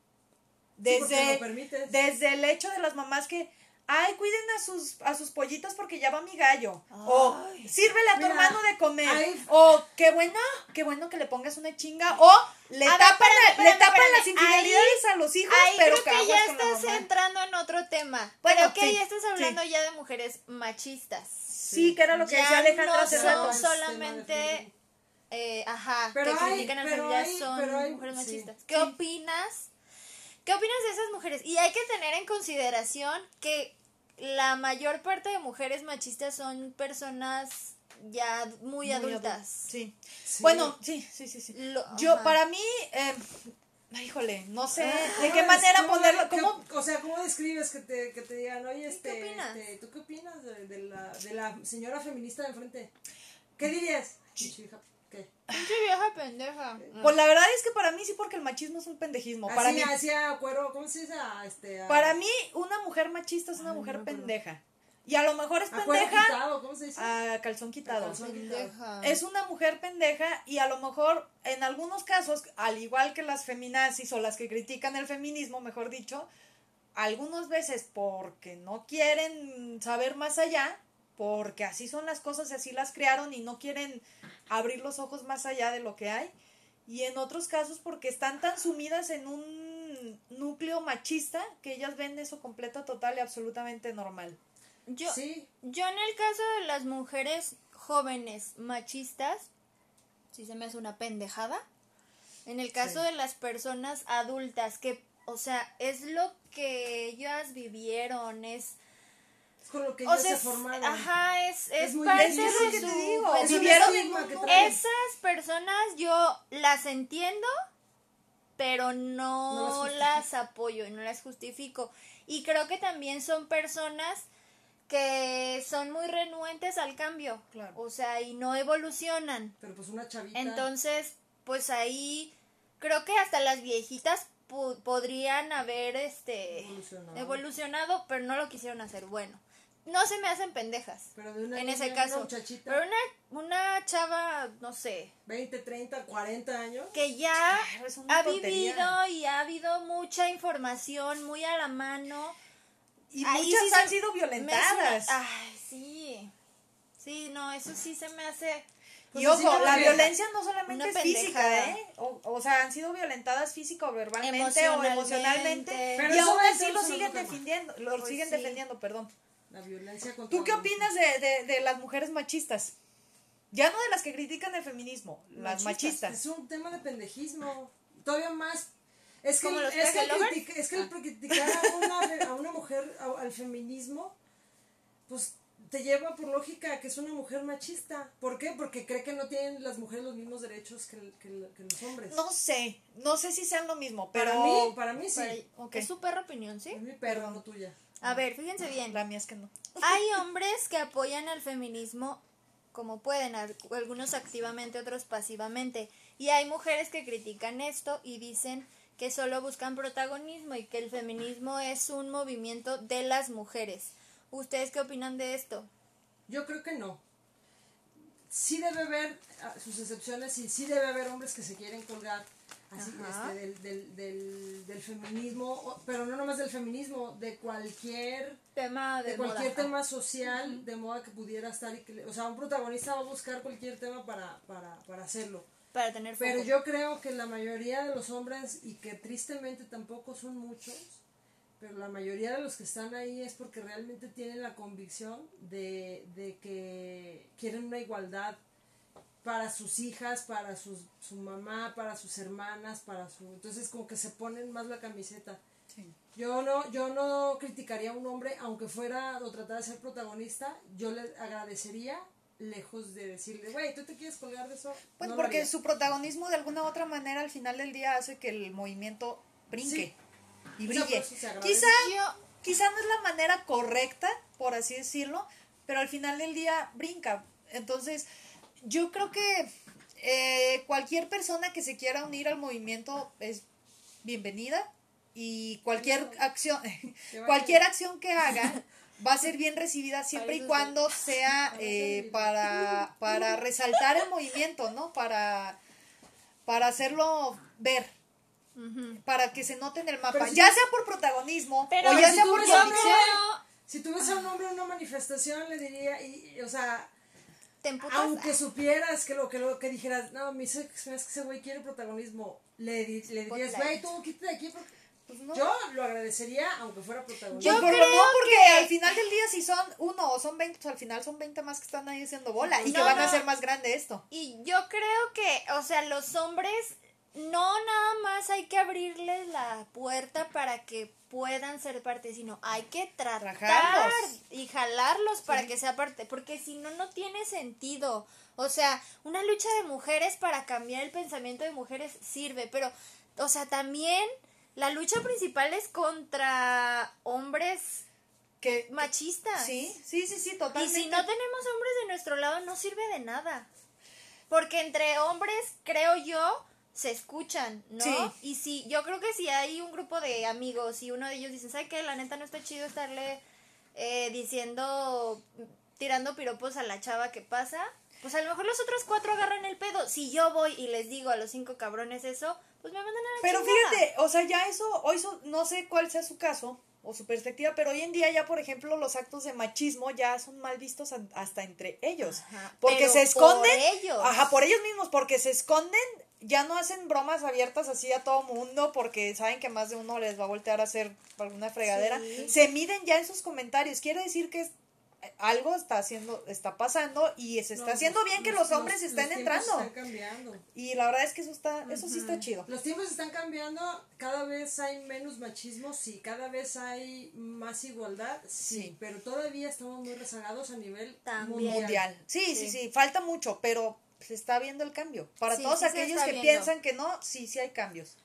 Sí, Desde, lo permites. desde el hecho de las mamás que, ay, cuiden a sus, a sus pollitos porque ya va mi gallo. O sírvele a tu hermano de comer. O qué bueno, qué bueno que le pongas una chinga. O le ver, tapan, le tapan las infidelidades a los hijos, Ahí pero creo que ya estás entrando en otro tema. Bueno, Creo que sí, ya estás hablando sí. ya de mujeres machistas. Sí, que era lo que ya decía Alejandra no hace rato. solamente. Eh, ajá, Pero que hay- critican a la pero familia, hay- son hay- mujeres sí, machistas. ¿Qué sí. opinas? ¿Qué opinas de esas mujeres? Y hay que tener en consideración que la mayor parte de mujeres machistas son personas ya muy, Muy adultas. adul- Sí. Sí. Bueno, sí, sí, sí, sí. Lo- Yo, ajá. para mí, eh, híjole, no sé de Ah, qué manera ¿cómo- ponerlo. qué- ¿Cómo? o sea, ¿cómo describes que te, que te digan, oye, este, qué opinas? este, ¿tú qué opinas de, de la, de la señora feminista de enfrente? ¿Qué dirías? ¿Qué? Pinche vieja pendeja. Pues la verdad es que para mí sí, porque el machismo es un pendejismo. Para Así mí, hacía cuero, ¿cómo se dice? A, Este, a- para mí, una mujer machista es una Ay, mujer pendeja. Y a lo mejor es a pendeja quitado, ¿cómo se dice? a calzón quitado. calzón quitado. Pendeja. Es una mujer pendeja y a lo mejor en algunos casos, al igual que las feminazis o las que critican el feminismo, mejor dicho, algunas veces porque no quieren saber más allá, porque así son las cosas y así las crearon y no quieren abrir los ojos más allá de lo que hay, y en otros casos porque están tan sumidas en un núcleo machista que ellas ven eso completo, total y absolutamente normal. Yo, Sí, Yo en el caso de las mujeres jóvenes machistas, si se me hace una pendejada. En el caso Sí. de las personas adultas, que, o sea, es lo que ellas vivieron, es... con lo que O ellos sea, se formaron. ajá, es, es, Es parte difícil. de que su te digo. Esas personas yo las entiendo, pero No no, las apoyo y no las justifico. Y creo que también son personas que son muy renuentes al cambio. Claro. O sea, y no evolucionan. Pero pues una chavita. Entonces, pues ahí creo que hasta las viejitas podrían haber este Evolucionado. evolucionado, pero no lo quisieron hacer. Bueno, no se me hacen pendejas. Pero de una en niña, ese una caso. muchachita. Pero una, una chava, no sé, 20, 30, 40 años. que ya Claro, una ha tontería. vivido y ha habido mucha información muy a la mano. Y Ahí muchas sí han se- sido me una- violentadas. Ay, sí. Sí, no, eso sí se me hace... Pues y ojo, la violencia no solamente Una es física. ¿eh? O, o sea, han sido violentadas física o verbalmente o Emocionalmente. Pero y aún así lo siguen defendiendo, lo Pues siguen sí. defendiendo, perdón. La violencia contra ¿Tú qué opinas de, de, de las mujeres machistas? Ya no de las que critican el feminismo, las machistas. Es un tema de pendejismo. Todavía más. Es que, ¿Como los es que, el peje lovers? critica- es que el criticar a una, a una mujer a- al feminismo, pues te lleva por lógica que es una mujer machista. ¿Por qué? Porque cree que no tienen las mujeres los mismos derechos que, el- que que los hombres. No sé, no sé si sean lo mismo, pero... para mí, para mí sí. Para-. Es su perra opinión, ¿sí? Es mi perra, no tuya. A ver, fíjense bien. La mía es que no. Hay hombres que apoyan el feminismo como pueden, al- algunos activamente, otros pasivamente. Y hay mujeres que critican esto y dicen que solo buscan protagonismo y que el feminismo es un movimiento de las mujeres. ¿Ustedes qué opinan de esto? Yo creo que no. Sí debe haber ah, sus excepciones y sí debe haber hombres que se quieren colgar así, este, del, del, del, del feminismo, pero no nomás del feminismo, de cualquier Tema de, de cualquier moda. tema social de moda que pudiera estar y que, o sea, un protagonista va a buscar cualquier tema para, para, para hacerlo. Para tener foco. Pero yo creo que la mayoría de los hombres, y que tristemente tampoco son muchos, pero la mayoría de los que están ahí es porque realmente tienen la convicción de, de que quieren una igualdad para sus hijas, para sus, su mamá, para sus hermanas, para su... Entonces como que se ponen más la camiseta. Yo no, yo no criticaría a un hombre, aunque fuera o tratara de ser protagonista, yo le agradecería, lejos de decirle, güey, ¿tú te quieres colgar de eso? Pues No porque su protagonismo de alguna u otra manera al final del día hace que el movimiento brinque y brille. Quizá, Yo- quizá no es la manera correcta, por así decirlo, pero al final del día brinca. Entonces, yo creo que eh, cualquier persona que se quiera unir al movimiento es bienvenida y cualquier acción, cualquier acción que haga va a ser bien recibida siempre y cuando sea eh, para, para resaltar el movimiento, ¿no? Para, para hacerlo ver, para que se note en el mapa, si ya sea por protagonismo Pero o ya sea por convicción. Si a un hombre en una manifestación, le diría, y, y, o sea, ¿Te emputas? aunque supieras que lo que lo que dijeras, no, me dice que ese güey quiere protagonismo, le, di- le dirías, güey, tú quítate de aquí porque Pues no. yo lo agradecería aunque fuera protagonista. Yo por lo creo no, porque que- al final del día si son uno o son 20, pues al final son 20 más que están ahí haciendo bola y que No, van a hacer más grande esto. Y yo creo que, o sea, los hombres no nada más hay que abrirles la puerta para que puedan ser parte, sino hay que tratar Trajarlos. y jalarlos para que sea parte, porque si no, no tiene sentido. O sea, una lucha de mujeres para cambiar el pensamiento de mujeres sirve, pero, o sea, también la lucha principal es contra hombres Que, machistas. sí, sí, sí, sí, Y totalmente. si no tenemos hombres de nuestro lado, no sirve de nada. Porque entre hombres, creo yo, se escuchan, ¿no? Sí. Y si, yo creo que si hay un grupo de amigos y uno de ellos dice, ¿sabe qué? La neta no está chido estarle eh, diciendo, tirando piropos a la chava que pasa. Pues a lo mejor los otros cuatro agarran el pedo. Si yo voy y les digo a los cinco cabrones eso, pues me mandan a la Pero chingada. fíjate, o sea, ya eso, hoy so- no sé cuál sea su caso o su perspectiva, pero hoy en día ya, por ejemplo, los actos de machismo ya son mal vistos hasta entre ellos. Ajá, porque se esconden. por ellos. Ajá, por ellos mismos, porque se esconden, ya no hacen bromas abiertas así a todo mundo, porque saben que más de uno les va a voltear a hacer alguna fregadera. Sí. Se miden ya en sus comentarios. Quiere decir que es- algo está haciendo, está pasando y se está No, haciendo bien que los hombres los estén tiempos entrando. Están cambiando. Y la verdad es que eso está, eso sí está chido. Los tiempos están cambiando, cada vez hay menos machismo, sí, cada vez hay más igualdad, sí, Sí. pero todavía estamos muy rezagados a nivel También. mundial. mundial. Sí, sí, Sí. sí, falta mucho, pero se está viendo el cambio. Para Sí, todos sí aquellos que viendo. piensan que no, sí, sí hay cambios.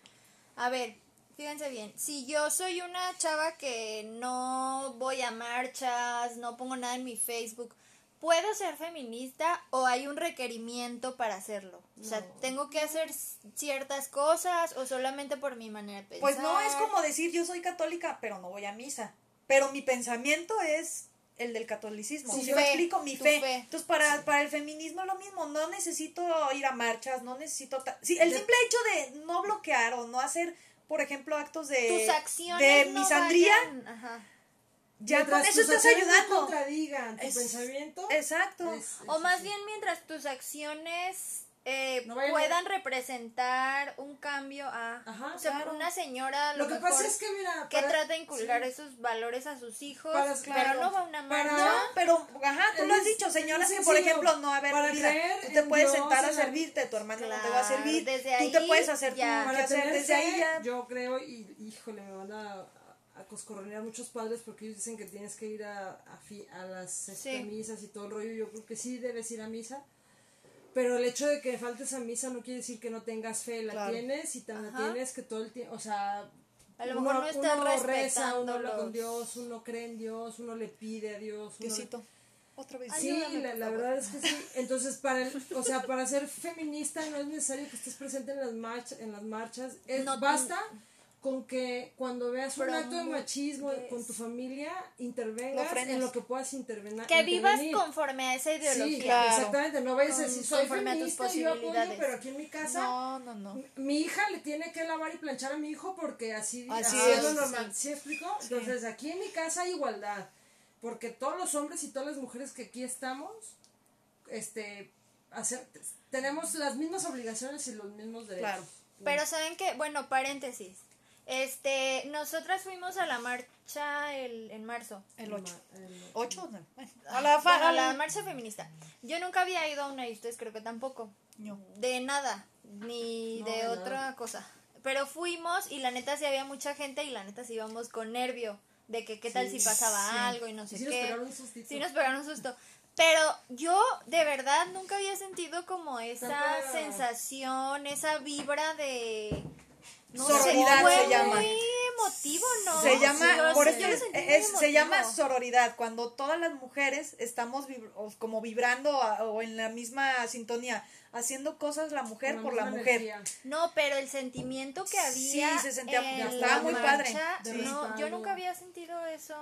A ver, fíjense bien, si yo soy una chava que no voy a marchas, no pongo nada en mi Facebook, ¿puedo ser feminista o hay un requerimiento para hacerlo? O sea, ¿tengo que hacer ciertas cosas o solamente por mi manera de pensar? Pues no es como decir yo soy católica, pero no voy a misa. Pero mi pensamiento es el del catolicismo. Tu ¿Sí me explico? Mi fe. fe. Entonces, para, para el feminismo es lo mismo. No necesito ir a marchas, no necesito... Sí, el De- simple hecho de no bloquear o no hacer, por ejemplo, actos de... Tus acciones de no misandría, vayan- Ajá. ya con Mientras eso tus estás acciones no ayudando. contradigan tu Es- pensamiento. Exacto. es- O más bien mientras tus acciones eh, No puedan representar un cambio a... Ajá, o sea, claro. una señora... a Lo que pasa es que, mira, que para- trata de inculcar sí. esos valores a sus hijos, Para- pero claro, no va a una marcha. No, pero, ajá, tú lo has Es- dicho, señoras es que, por ejemplo, no, a ver, Para mira, creer tú te puedes Dios, sentar a servirte, tu hermano no te va a Claro, servir, desde tú te ahí puedes hacer ya. tu Para hacer desde ahí fe, ya. yo creo, y híjole, me van a, a coscorronear muchos padres porque ellos dicen que tienes que ir a, a, fi- a las este, Sí. misas y todo el rollo. Yo creo que sí debes ir a misa. Pero el hecho de que faltes a misa no quiere decir que no tengas fe, la Claro. tienes y tan la tienes que todo el tiempo, o sea, A lo uno, no uno reza, uno habla con Dios, uno cree en Dios, uno le pide a Dios. uno le- Diosito, otra vez. Sí, Ayúdame, la, la verdad es que sí. Entonces, para el, o sea, para ser feminista no es necesario que estés presente en las marchas, en las marchas. Es- No- basta con que cuando veas un acto de machismo con tu familia intervengas en lo que puedas intervenir. Que vivas intervenir. conforme a esa Sí, ideología. claro. exactamente. No vayas a decir soy feminista y yo apoyo, pero aquí en mi casa No, no, no. mi hija le tiene que lavar y planchar a mi hijo porque así, Así así es, es, lo sí, normal. ¿Sí, explico? Entonces, aquí en mi casa hay igualdad. Porque todos los hombres y todas las mujeres que aquí estamos, este, hacer- tenemos las mismas obligaciones y los mismos derechos. Claro. Pero saben que, bueno, paréntesis. Este, nosotras fuimos a la marcha el, en marzo. El 8. El- 8, no. Bueno, a la, Bueno, a la marcha feminista. Yo nunca había ido a una y ustedes creo que tampoco. No. De nada, ni No, de de otra nada. cosa. Pero fuimos y la neta sí había mucha gente y la neta sí íbamos con nervio de que qué tal Sí, si pasaba sí. algo y no Y sé sí nos qué. pegaron un sustito. Sí nos pegaron un susto. Pero yo de verdad nunca había sentido como esa sensación, esa vibra de... No Sororidad sé, se llama. muy emotivo, ¿no? Se Sí, llama, yo por sí, eso es- se llama sororidad, cuando todas las mujeres estamos vib- como vibrando a- o en la misma sintonía, haciendo cosas la mujer por la mujer. energía. No, pero el sentimiento que Sí, había se sentía- en estaba muy padre. no, yo nunca había sentido eso.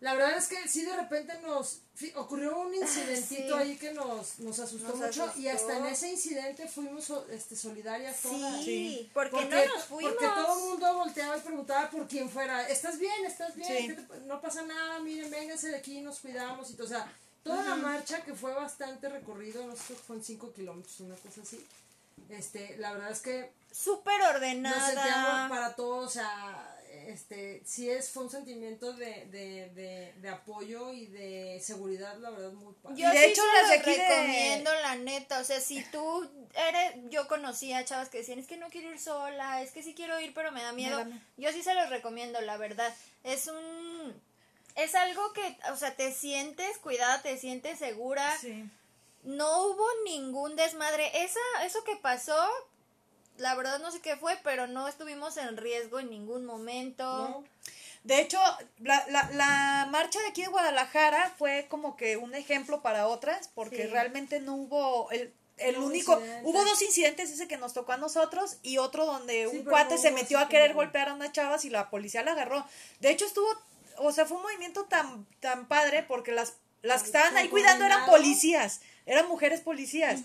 La verdad es que sí de repente nos ocurrió un incidentito Ah, Sí. ahí que nos, nos asustó Nos mucho y hasta en ese incidente fuimos este, solidarias todas. Sí, porque, Porque, no nos fuimos. porque todo el mundo volteaba y preguntaba por quién fuera. ¿Estás bien? ¿Estás bien? Sí. ¿Qué te- no pasa nada, miren, vénganse de aquí, nos cuidamos y todo. O sea, toda la marcha que fue bastante recorrido, no sé, fueron 5 kilómetros, una cosa así. Este, la verdad es que Súper nos ordenada. para todos, o sea, este, sí es, fue un sentimiento de, de, de, de apoyo y de seguridad, la verdad, muy padre. Yo Y de sí hecho, se las recomiendo, la neta. O sea, si tú eres. Yo conocía chavas que decían, es que no quiero ir sola, es que sí quiero ir, pero me da miedo. da miedo. Yo sí se los recomiendo, la verdad. Es un. Es algo que, o sea, te sientes cuidada, te sientes segura. Sí. No hubo ningún desmadre. Esa, eso que pasó, la verdad no sé qué fue, pero no estuvimos en riesgo en ningún momento. ¿no? De hecho, la, la, la marcha de aquí de Guadalajara fue como que un ejemplo para otras, porque Sí. realmente no hubo el, el No único, incidentes. hubo dos incidentes, ese que nos tocó a nosotros y otro donde Sí, un cuate no se metió a querer golpear a unas chavas y la policía la agarró. De hecho, estuvo, o sea, fue un movimiento tan, tan padre porque las, las que estaban ahí cuidando eran policías, eran mujeres policías.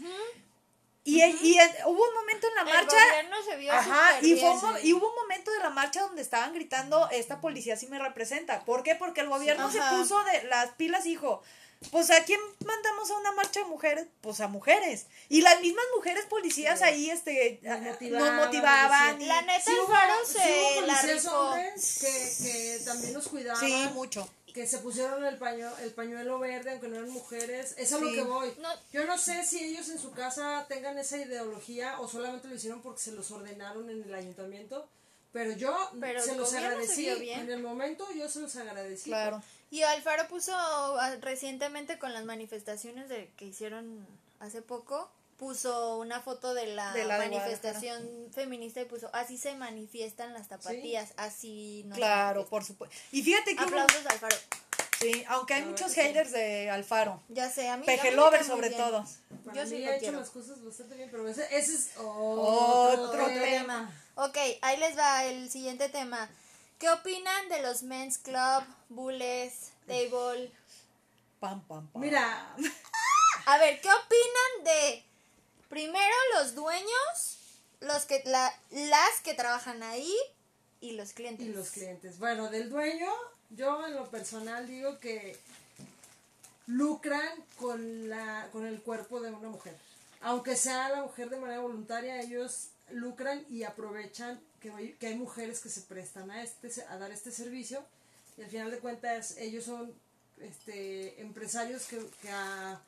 Y, y en- hubo un momento en la El marcha gobierno se vio Ajá, y, fue un y hubo un momento de la marcha donde estaban gritando, esta policía sí me representa. ¿Por qué? Porque el gobierno se puso de las pilas y dijo, pues ¿a quién mandamos a una marcha de mujeres? Pues a mujeres. Y las mismas mujeres policías ahí este, Nos a- nos motivaban, motivaban. nos y- La neta, Sí faro sí policías hombres que, que también nos cuidaban. sí, mucho. que se pusieron el, paño, el pañuelo verde, aunque no eran mujeres. Eso es Sí. lo que voy. No. Yo no sé si ellos en su casa tengan esa ideología o solamente lo hicieron porque se los ordenaron en el ayuntamiento. Pero yo Pero se los se agradecí. bien. En el momento yo se los agradecí. Claro. Y Alfaro puso ah, recientemente con las manifestaciones de, que hicieron hace poco, puso una foto de la, De la de manifestación feminista y puso, así se manifiestan las tapatías, así no Claro, manifiestan". por supuesto. Y fíjate que hubo- Aplausos a Alfaro. sí, aunque hay muchos sí. haters de Alfaro. Ya sé, a mí Peje a mí me lover cae muy sobre bien. todo. Para Yo sí lo hecho quiero. las cosas bastante bien, pero ese, ese es Otro otro, tema. Ok, ahí les va el siguiente tema. ¿Qué opinan de los men's club, bulles, table? Pam, pam, pam. Mira, A ver, ¿qué opinan de primero los dueños, los que la, las que trabajan ahí y los clientes? y los clientes. Bueno, del dueño, yo en lo personal digo que lucran con la con el cuerpo de una mujer. Aunque sea la mujer de manera voluntaria, ellos lucran y aprovechan que hay, mujeres que se prestan a este a dar este servicio y al final de cuentas ellos son este empresarios que, que a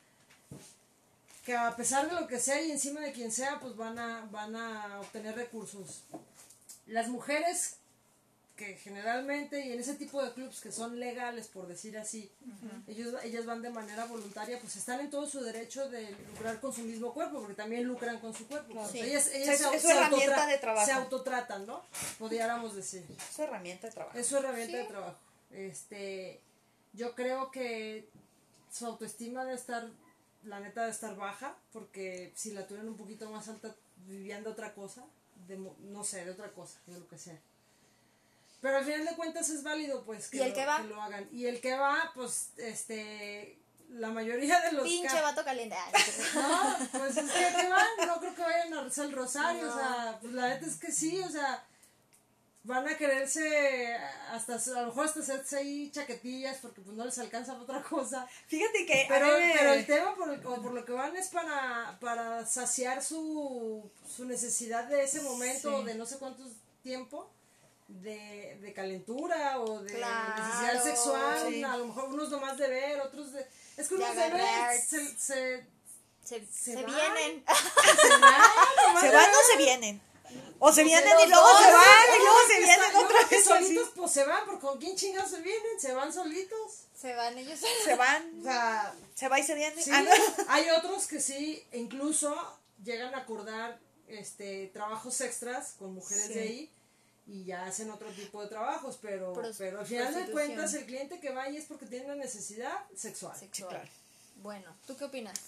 que a pesar de lo que sea y encima de quien sea, pues van a, van a obtener recursos. Las mujeres que generalmente y en ese tipo de clubs que son legales por decir así ellos ellas van de manera voluntaria pues están en todo su derecho de lucrar con su mismo cuerpo porque también lucran con su cuerpo. Sí. ellas, ellas Es- se, es se autotra- de trabajo. se autotratan no podríamos decir. Es su herramienta de trabajo. es su herramienta de trabajo. Este yo creo que su autoestima debe estar la neta debe estar baja porque si la tuvieran un poquito más alta vivían de otra cosa de mo- no sé de otra cosa de lo que sea pero al final de cuentas es válido pues que, ¿Y el lo, que va? lo hagan y el que va pues este la mayoría de los Pinche vato caliente. Ay, no pues es que ¿qué van? No creo que vayan a rezar el rosario, o sea, pues la neta es que sí, o sea, van a quererse hasta, a lo mejor hasta hacerse ahí chaquetillas porque pues no les alcanza para otra cosa. Fíjate que Pero, pero el tema por, el- o por lo que van es para, para saciar su, su necesidad de ese momento Sí. de no sé cuánto tiempo de, de calentura o de Claro, necesidad sexual, sí. a lo mejor unos nomás de ver, otros de... Es que De unos de ver se, se, Se, Se se van. vienen. se van, nomás ¿Se de van ver. o se vienen? O se vienen y luego dos, se van y luego se vienen yo otra vez. así. solitos pues se van, porque con quién chingados se vienen, se van solitos. Se van ellos. Se van, O sea, se va y se viene. Sí, Ah, no. hay otros que sí, incluso llegan a acordar este trabajos extras con mujeres Sí. de ahí y ya hacen otro tipo de trabajos, pero, Pros- pero al final de cuentas el cliente que va ahí es porque tiene una necesidad sexual. Sexual. claro. Bueno, ¿tú qué opinas?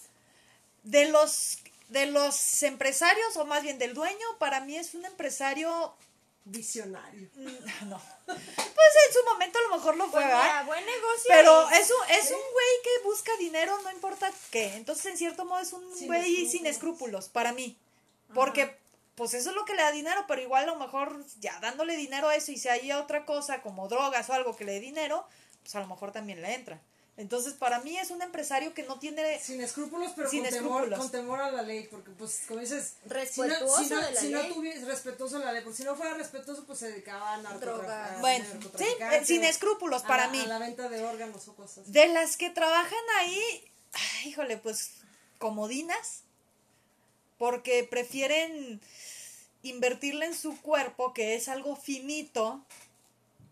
De los de los empresarios o más bien del dueño, para mí es un empresario Visionario. no. Pues en su momento a lo mejor lo fue, Pues ¿verdad? mira, buen negocio. Pero es un, es un güey que busca dinero, no importa qué. Entonces, en cierto modo, es un Sin güey sin escrúpulos. escrúpulos, para mí. Porque, pues eso es lo que le da dinero, pero igual a lo mejor ya dándole dinero a eso y si hay otra cosa como drogas o algo que le dé dinero, pues a lo mejor también le entra. Entonces, para mí es un empresario que no tiene... Sin escrúpulos, pero Sin con, temor, con temor a la ley, porque pues como dices, Respetuoso si no, de la si ley. no tuviese respetuoso de la ley, porque si no fuera respetuoso, pues se dedicaba a Drogas. narcotraficar. Bueno, sí, eh, sin escrúpulos para a, mí. A la venta de órganos o cosas. De las que trabajan ahí, ay, híjole, pues comodinas, porque prefieren invertirle en su cuerpo, que es algo finito.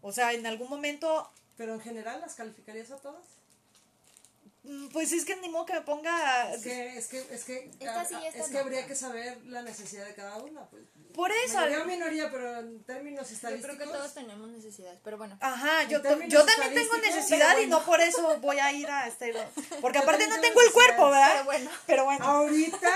O sea, en algún momento, Pero en general, ¿las calificarías a todas? mm, pues es que ni modo que me ponga... Es que, es que, es que, Esta a- sí, a- esta es que habría que saber la necesidad de cada una. Pues. Por eso. Mayoría o minoría, pero en términos Yo estádicos. creo que todos tenemos necesidades, pero bueno. Ajá, yo, yo también tengo estadísticos, necesidad y no por eso voy a ir a este... Porque Yo aparte no tengo el cuerpo, ¿verdad? Pero bueno. Pero bueno, Ahorita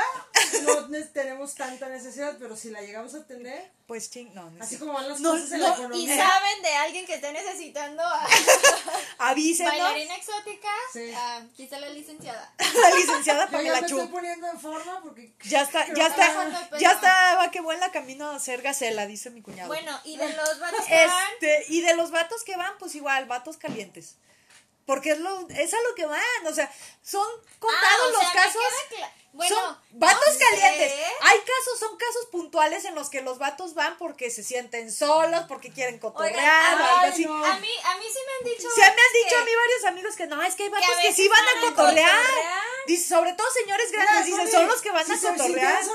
no ne- tenemos tanta necesidad, pero si la llegamos a tener, pues ching, no, así como van las No, cosas en la ¿Y economía. saben de alguien que esté necesitando a Avísenos, bailarina exótica? Sí. Ah, está la licenciada. la licenciada Yo ya me Chu. estoy poniendo en forma porque Ya está, ya está, ya está, va que buen la camino a ser gacela, dice mi cuñado. Bueno, y de los vatos que van, Este, y de los vatos que van, pues igual, vatos calientes. Porque es, lo, es a lo que van, o sea, son contados Ah, o los sea, me casos. queda Bueno, son vatos no sé. calientes. Hay casos, son casos puntuales en los que los vatos van porque se sienten solos, porque quieren cotorrear Oigan, o algo ay, así. no. A mí, a mí sí me han dicho. Se me han dicho que- a mí varios amigos que no, es que hay vatos que, sí van van a a cotorrear. cotorrear. Dice, sobre todo señores grandes, Mira, dicen, son los que van si a cotorrear. Hacer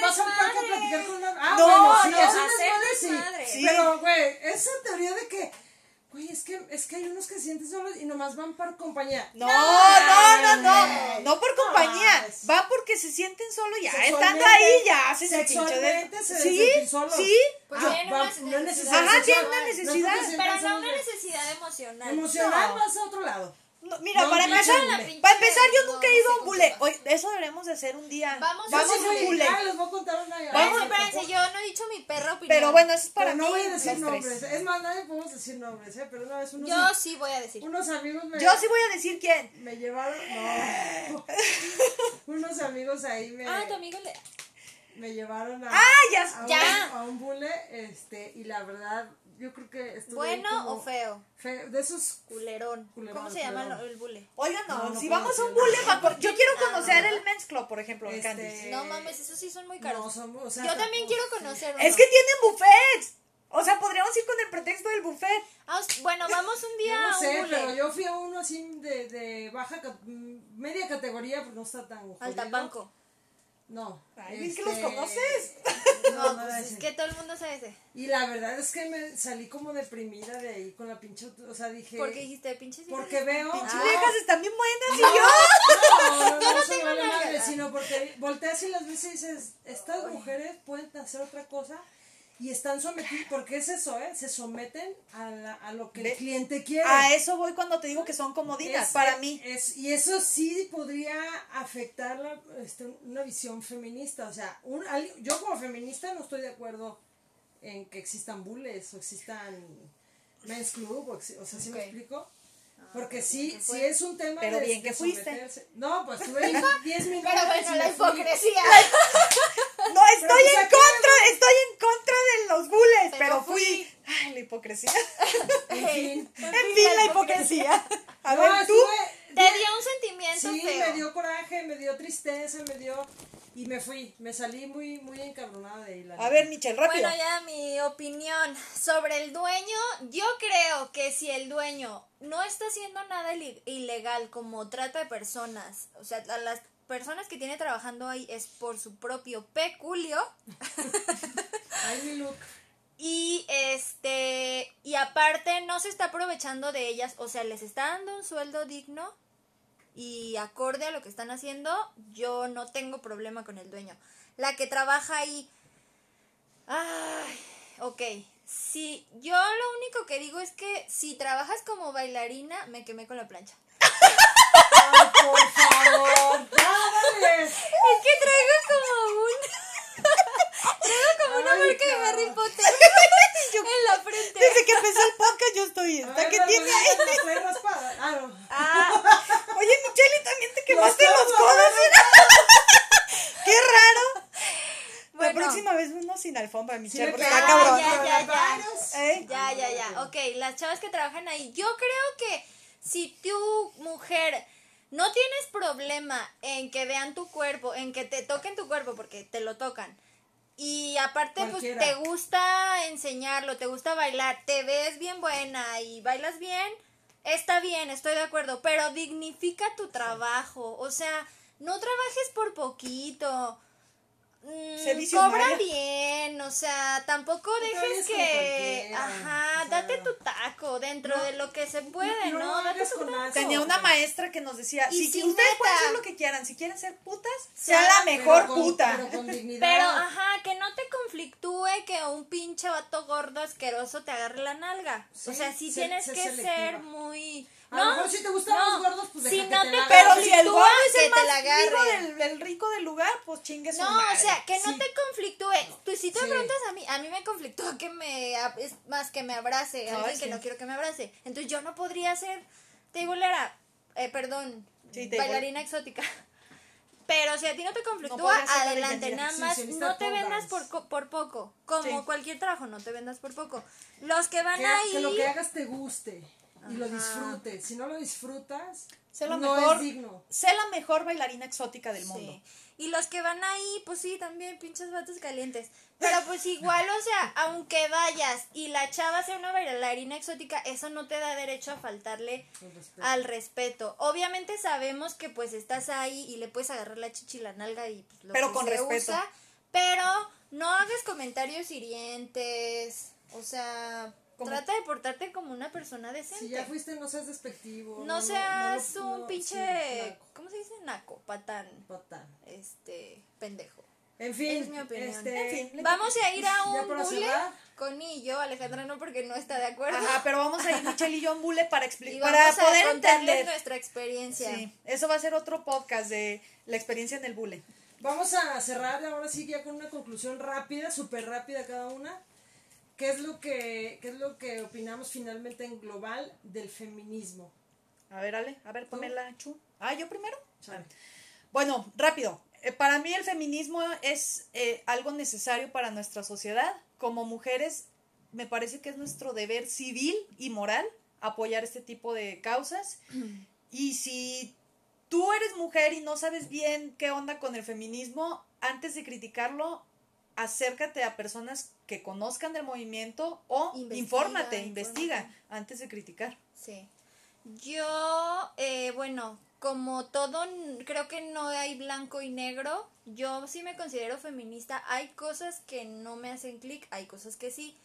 vas- a platicar con una... Ah, No, bueno, sí, no, hacer sí. desmadre. Sí. Pero, güey, esa teoría de que, güey, es que, es que hay unos que se sienten solos y nomás van por compañía. No, no, no, no, no por compañía, No, va porque se sienten solo ya, estando ahí ya hacen el pinche Sexualmente de... se Sí, sienten solos. sí, Pues Ah, tienen va- una una necesidad. Ajá, tienen una No necesidad. sientan Pero no solos, una necesidad emocional. Emocional No. vas a otro lado. No, mira, No, para no, empezar, no, para empezar yo no, nunca he ido a no un bule. Hoy, eso deberíamos de hacer un día. Vamos a Vamos a un un bule. Ah, les voy a contar una. Vamos. Espérense, yo no he dicho mi perra opinión. Pero bueno, eso es para Pero no mí. voy a decir tres. nombres. Es más, nadie podemos decir nombres, ¿eh? Pero una vez unos, Yo sí voy a decir. unos amigos me, Yo sí voy a decir quién. me llevaron. No. unos amigos ahí me, Ah, tu amigo le. me llevaron a. Ah, ya- a un- ya. A un bule. Este, y la verdad, yo creo que estuve ahí ¿Bueno como o feo? fe- de esos. Culerón. Culerón, ¿Cómo se llama culerón. el, el bule? Oigan, no, No, no si vamos a un bule, yo quiero Ah, conocer el Men's Club, por ejemplo, en Este, Candice. No mames, esos sí son muy caros. No, son, o sea, yo también quiero conocer uno. Es que tienen buffets. O sea, podríamos ir con el pretexto del buffet. Ah, bueno, vamos un Yo día no a un sé, bule. pero yo fui a uno así de, de baja, media categoría, pero no está tan jodido. Altapanco. No. Ay, es que este, los conoces. No, No, no pues es que todo el mundo sabe ese. Y la verdad es que me salí como deprimida de ahí con la pinche, o sea, dije... Porque dijiste, pinches viejas. Porque veo... Pinches Ah, viejas están bien buenas y no, yo. no, no, no vale madre, sino porque volteas y las ves y dices, estas mujeres pueden hacer otra cosa y están sometidas, porque es eso, ¿eh? Se someten a, la- a lo que el cliente quiere. A eso voy cuando te digo que son comodinas, Es- para mí. es- y eso sí podría afectar la, este, una visión feminista. O sea, un, yo como feminista no estoy de acuerdo en que existan bulles o existan men's club. O, o sea, ¿sí me Ok. explico? Porque sí, ¿qué sí fue? es un tema Pero de, bien de que fuiste. No, pues tuve 10 minutos. Pero bueno, me la hipocresía. No, estoy pues, en ¿a qué contra, estoy en contra de los bulles, Pero pero, fui. fui. Ay, la hipocresía. En fin. en fin, la hipocresía. A No, ver, tú. estuve- Te dio un sentimiento Sí, feo. me dio coraje, me dio tristeza, me dio... Y me fui, me salí muy, muy encabronada de ahí. la A ver, Michelle, rápido. Bueno, ya mi opinión sobre el dueño, yo creo que si el dueño no está haciendo nada ilegal como trata de personas, o sea, a las personas que tiene trabajando ahí es por su propio peculio Ay, mi look. y este y aparte no se está aprovechando de ellas, o sea, les está dando un sueldo digno y acorde a lo que están haciendo, yo no tengo problema con el dueño. La que trabaja ahí, ay, ok, si yo lo único que digo es que si trabajas como bailarina, me quemé con la plancha. Por favor. Es que traigo como un... traigo como una marca de. Harry Potter en la frente. Desde que empezó el podcast yo estoy esta ver, que dale, tiene ahí. raspada. Ah, no. Ah, Oye, Michelle, también te quemaste Los los codos. Qué raro. La próxima vez uno sin alfombra, Michelle, porque está cabrón. ya, ya, ya. coronavirus. ¿Eh? Ya, ya, ya. Ok, las chavas que trabajan ahí. Yo creo que si tu mujer no tienes problema en que vean tu cuerpo, en que te toquen tu cuerpo, porque te lo tocan. Y aparte, pues te gusta enseñarlo, te gusta bailar, te ves bien buena y bailas bien, está bien, estoy de acuerdo, pero dignifica tu trabajo. O sea, no trabajes por poquito. Mm, visionaria. cobra bien, o sea, tampoco dejes que, ajá, o sea, date tu taco dentro no, de lo que se puede, ¿no? Date tu taco. Tenía una maestra que nos decía, Y si si que ustedes neta- pueden hacer lo que quieran, si quieren ser putas, Sea sea la mejor Pero con- puta. Pero con dignidad. Pero, ajá, que no te conflictúe que un pinche vato gordo asqueroso te agarre la nalga. o sea, sí tienes que selectiva. ser muy... A lo mejor si te gustan los gordos, pues si deja no que te te la Pero si el gordo es el te la más rico del, el rico del lugar, pues chingue su No, madre. o sea, que no Sí. te conflictúe. Tú si te Sí. preguntas a mí, a mí me conflictúa que me es más que me abrace, alguien que no quiero que me abrace. Entonces yo no podría ser tableera, eh, perdón, Sí, table. bailarina exótica. Pero si a ti no te conflictúa, adelante, nada más no te vendas por, co- por poco. Como Sí. cualquier trabajo, no te vendas por poco. Los que van que, ahí que lo que hagas te guste y lo disfrutes. Si no lo disfrutas, Sé la no mejor, es digno. sé la mejor bailarina exótica del mundo. Y los que van ahí, pues sí, también pinches vatos calientes. Pero pues igual, o sea, aunque vayas y la chava sea una bailarina exótica, eso no te da derecho a faltarle respeto. al respeto. Obviamente sabemos que pues estás ahí y le puedes agarrar la chichi y la nalga y pues, lo Pero que con se respeto. usa, pero no hagas comentarios hirientes. O sea, Como- trata de portarte como una persona decente. Si ya fuiste, no seas despectivo. no seas no- un pinche, sí, ¿cómo se dice? Naco, patán, patán. este, pendejo. En fin, Es mi opinión. este, En fin. Vamos a ir a un bule con y yo, Alejandra no porque no está de acuerdo. Ajá, pero vamos a ir Michelle y yo a un bule para explicar, para poder entender. nuestra experiencia. Sí, eso va a ser otro podcast de la experiencia en el bule. Vamos a cerrar ahora sí ya con una conclusión rápida, súper rápida cada una. ¿Qué es lo que qué es lo que opinamos finalmente en global del feminismo? A ver, Ale, a ver, ponela, Chu. Ah, ¿yo primero? Sale. Bueno, rápido. Eh, para mí el feminismo es eh, algo necesario para nuestra sociedad. Como mujeres, me parece que es nuestro deber civil y moral apoyar este tipo de causas. Y si tú eres mujer y no sabes bien qué onda con el feminismo, antes de criticarlo, acércate a personas que conozcan del movimiento o Investiga, infórmate, infórmate. investiga antes de criticar. Sí. Yo, eh, bueno, como todo, creo que no hay blanco y negro. Yo sí me considero feminista. Hay cosas que no me hacen clic, hay cosas que sí.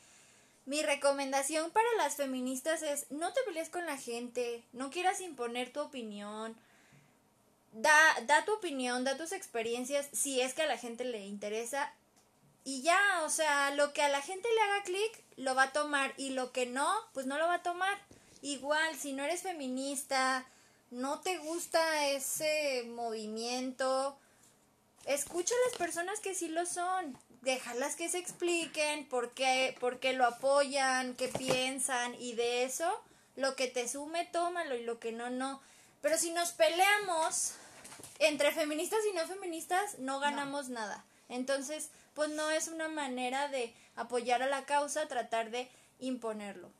Mi recomendación para las feministas es no te pelees con la gente, no quieras imponer tu opinión. Da, da tu opinión, da tus experiencias, si es que a la gente le interesa. Y ya, o sea, lo que a la gente le haga clic, lo va a tomar. Y lo que no, pues no lo va a tomar. Igual, si no eres feminista, no te gusta ese movimiento, escucha a las personas que sí lo son. Déjalas que se expliquen por qué, por qué lo apoyan, qué piensan y de eso, lo que te sume, tómalo y lo que no, no. Pero si nos peleamos entre feministas y no feministas, no ganamos nada. Entonces, pues no es una manera de apoyar a la causa, tratar de imponerlo.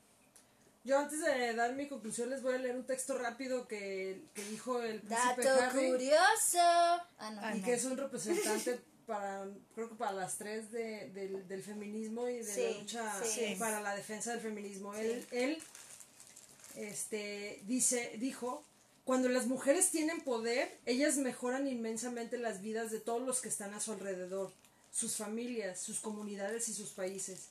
Yo antes de dar mi conclusión les voy a leer un texto rápido que, que dijo el príncipe Dato Harry curioso. Ah, no. y no. que es un representante para, creo que para las tres de, del, del feminismo y de Sí, la lucha sí. para la defensa del feminismo. Él, él este, dice, dijo, cuando las mujeres tienen poder, ellas mejoran inmensamente las vidas de todos los que están a su alrededor, sus familias, sus comunidades y sus países.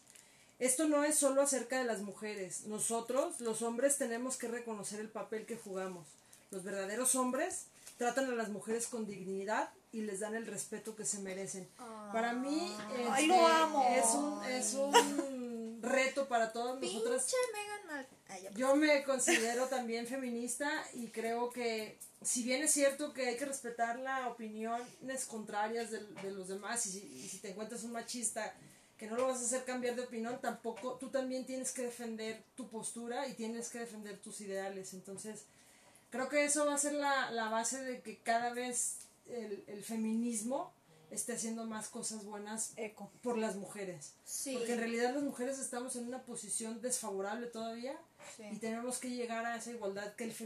Esto no es solo acerca de las mujeres. Nosotros, los hombres, tenemos que reconocer el papel que jugamos. Los verdaderos hombres tratan a las mujeres con dignidad y les dan el respeto que se merecen. Para mí Ay, este, lo amo. es un es un reto para todas nosotras. Pinche Megan Mal. Ah. Yo me considero también feminista y creo que si bien es cierto que hay que respetar las opiniones contrarias de, de los demás y si, y si te encuentras un machista que no lo vas a hacer cambiar de opinión, tampoco tú también tienes que defender tu postura y tienes que defender tus ideales. Entonces, creo que eso va a ser la, la base de que cada vez el, el feminismo esté haciendo más cosas buenas Eco. por las mujeres. Sí. Porque en realidad las mujeres estamos en una posición desfavorable todavía Sí. y tenemos que llegar a esa igualdad que el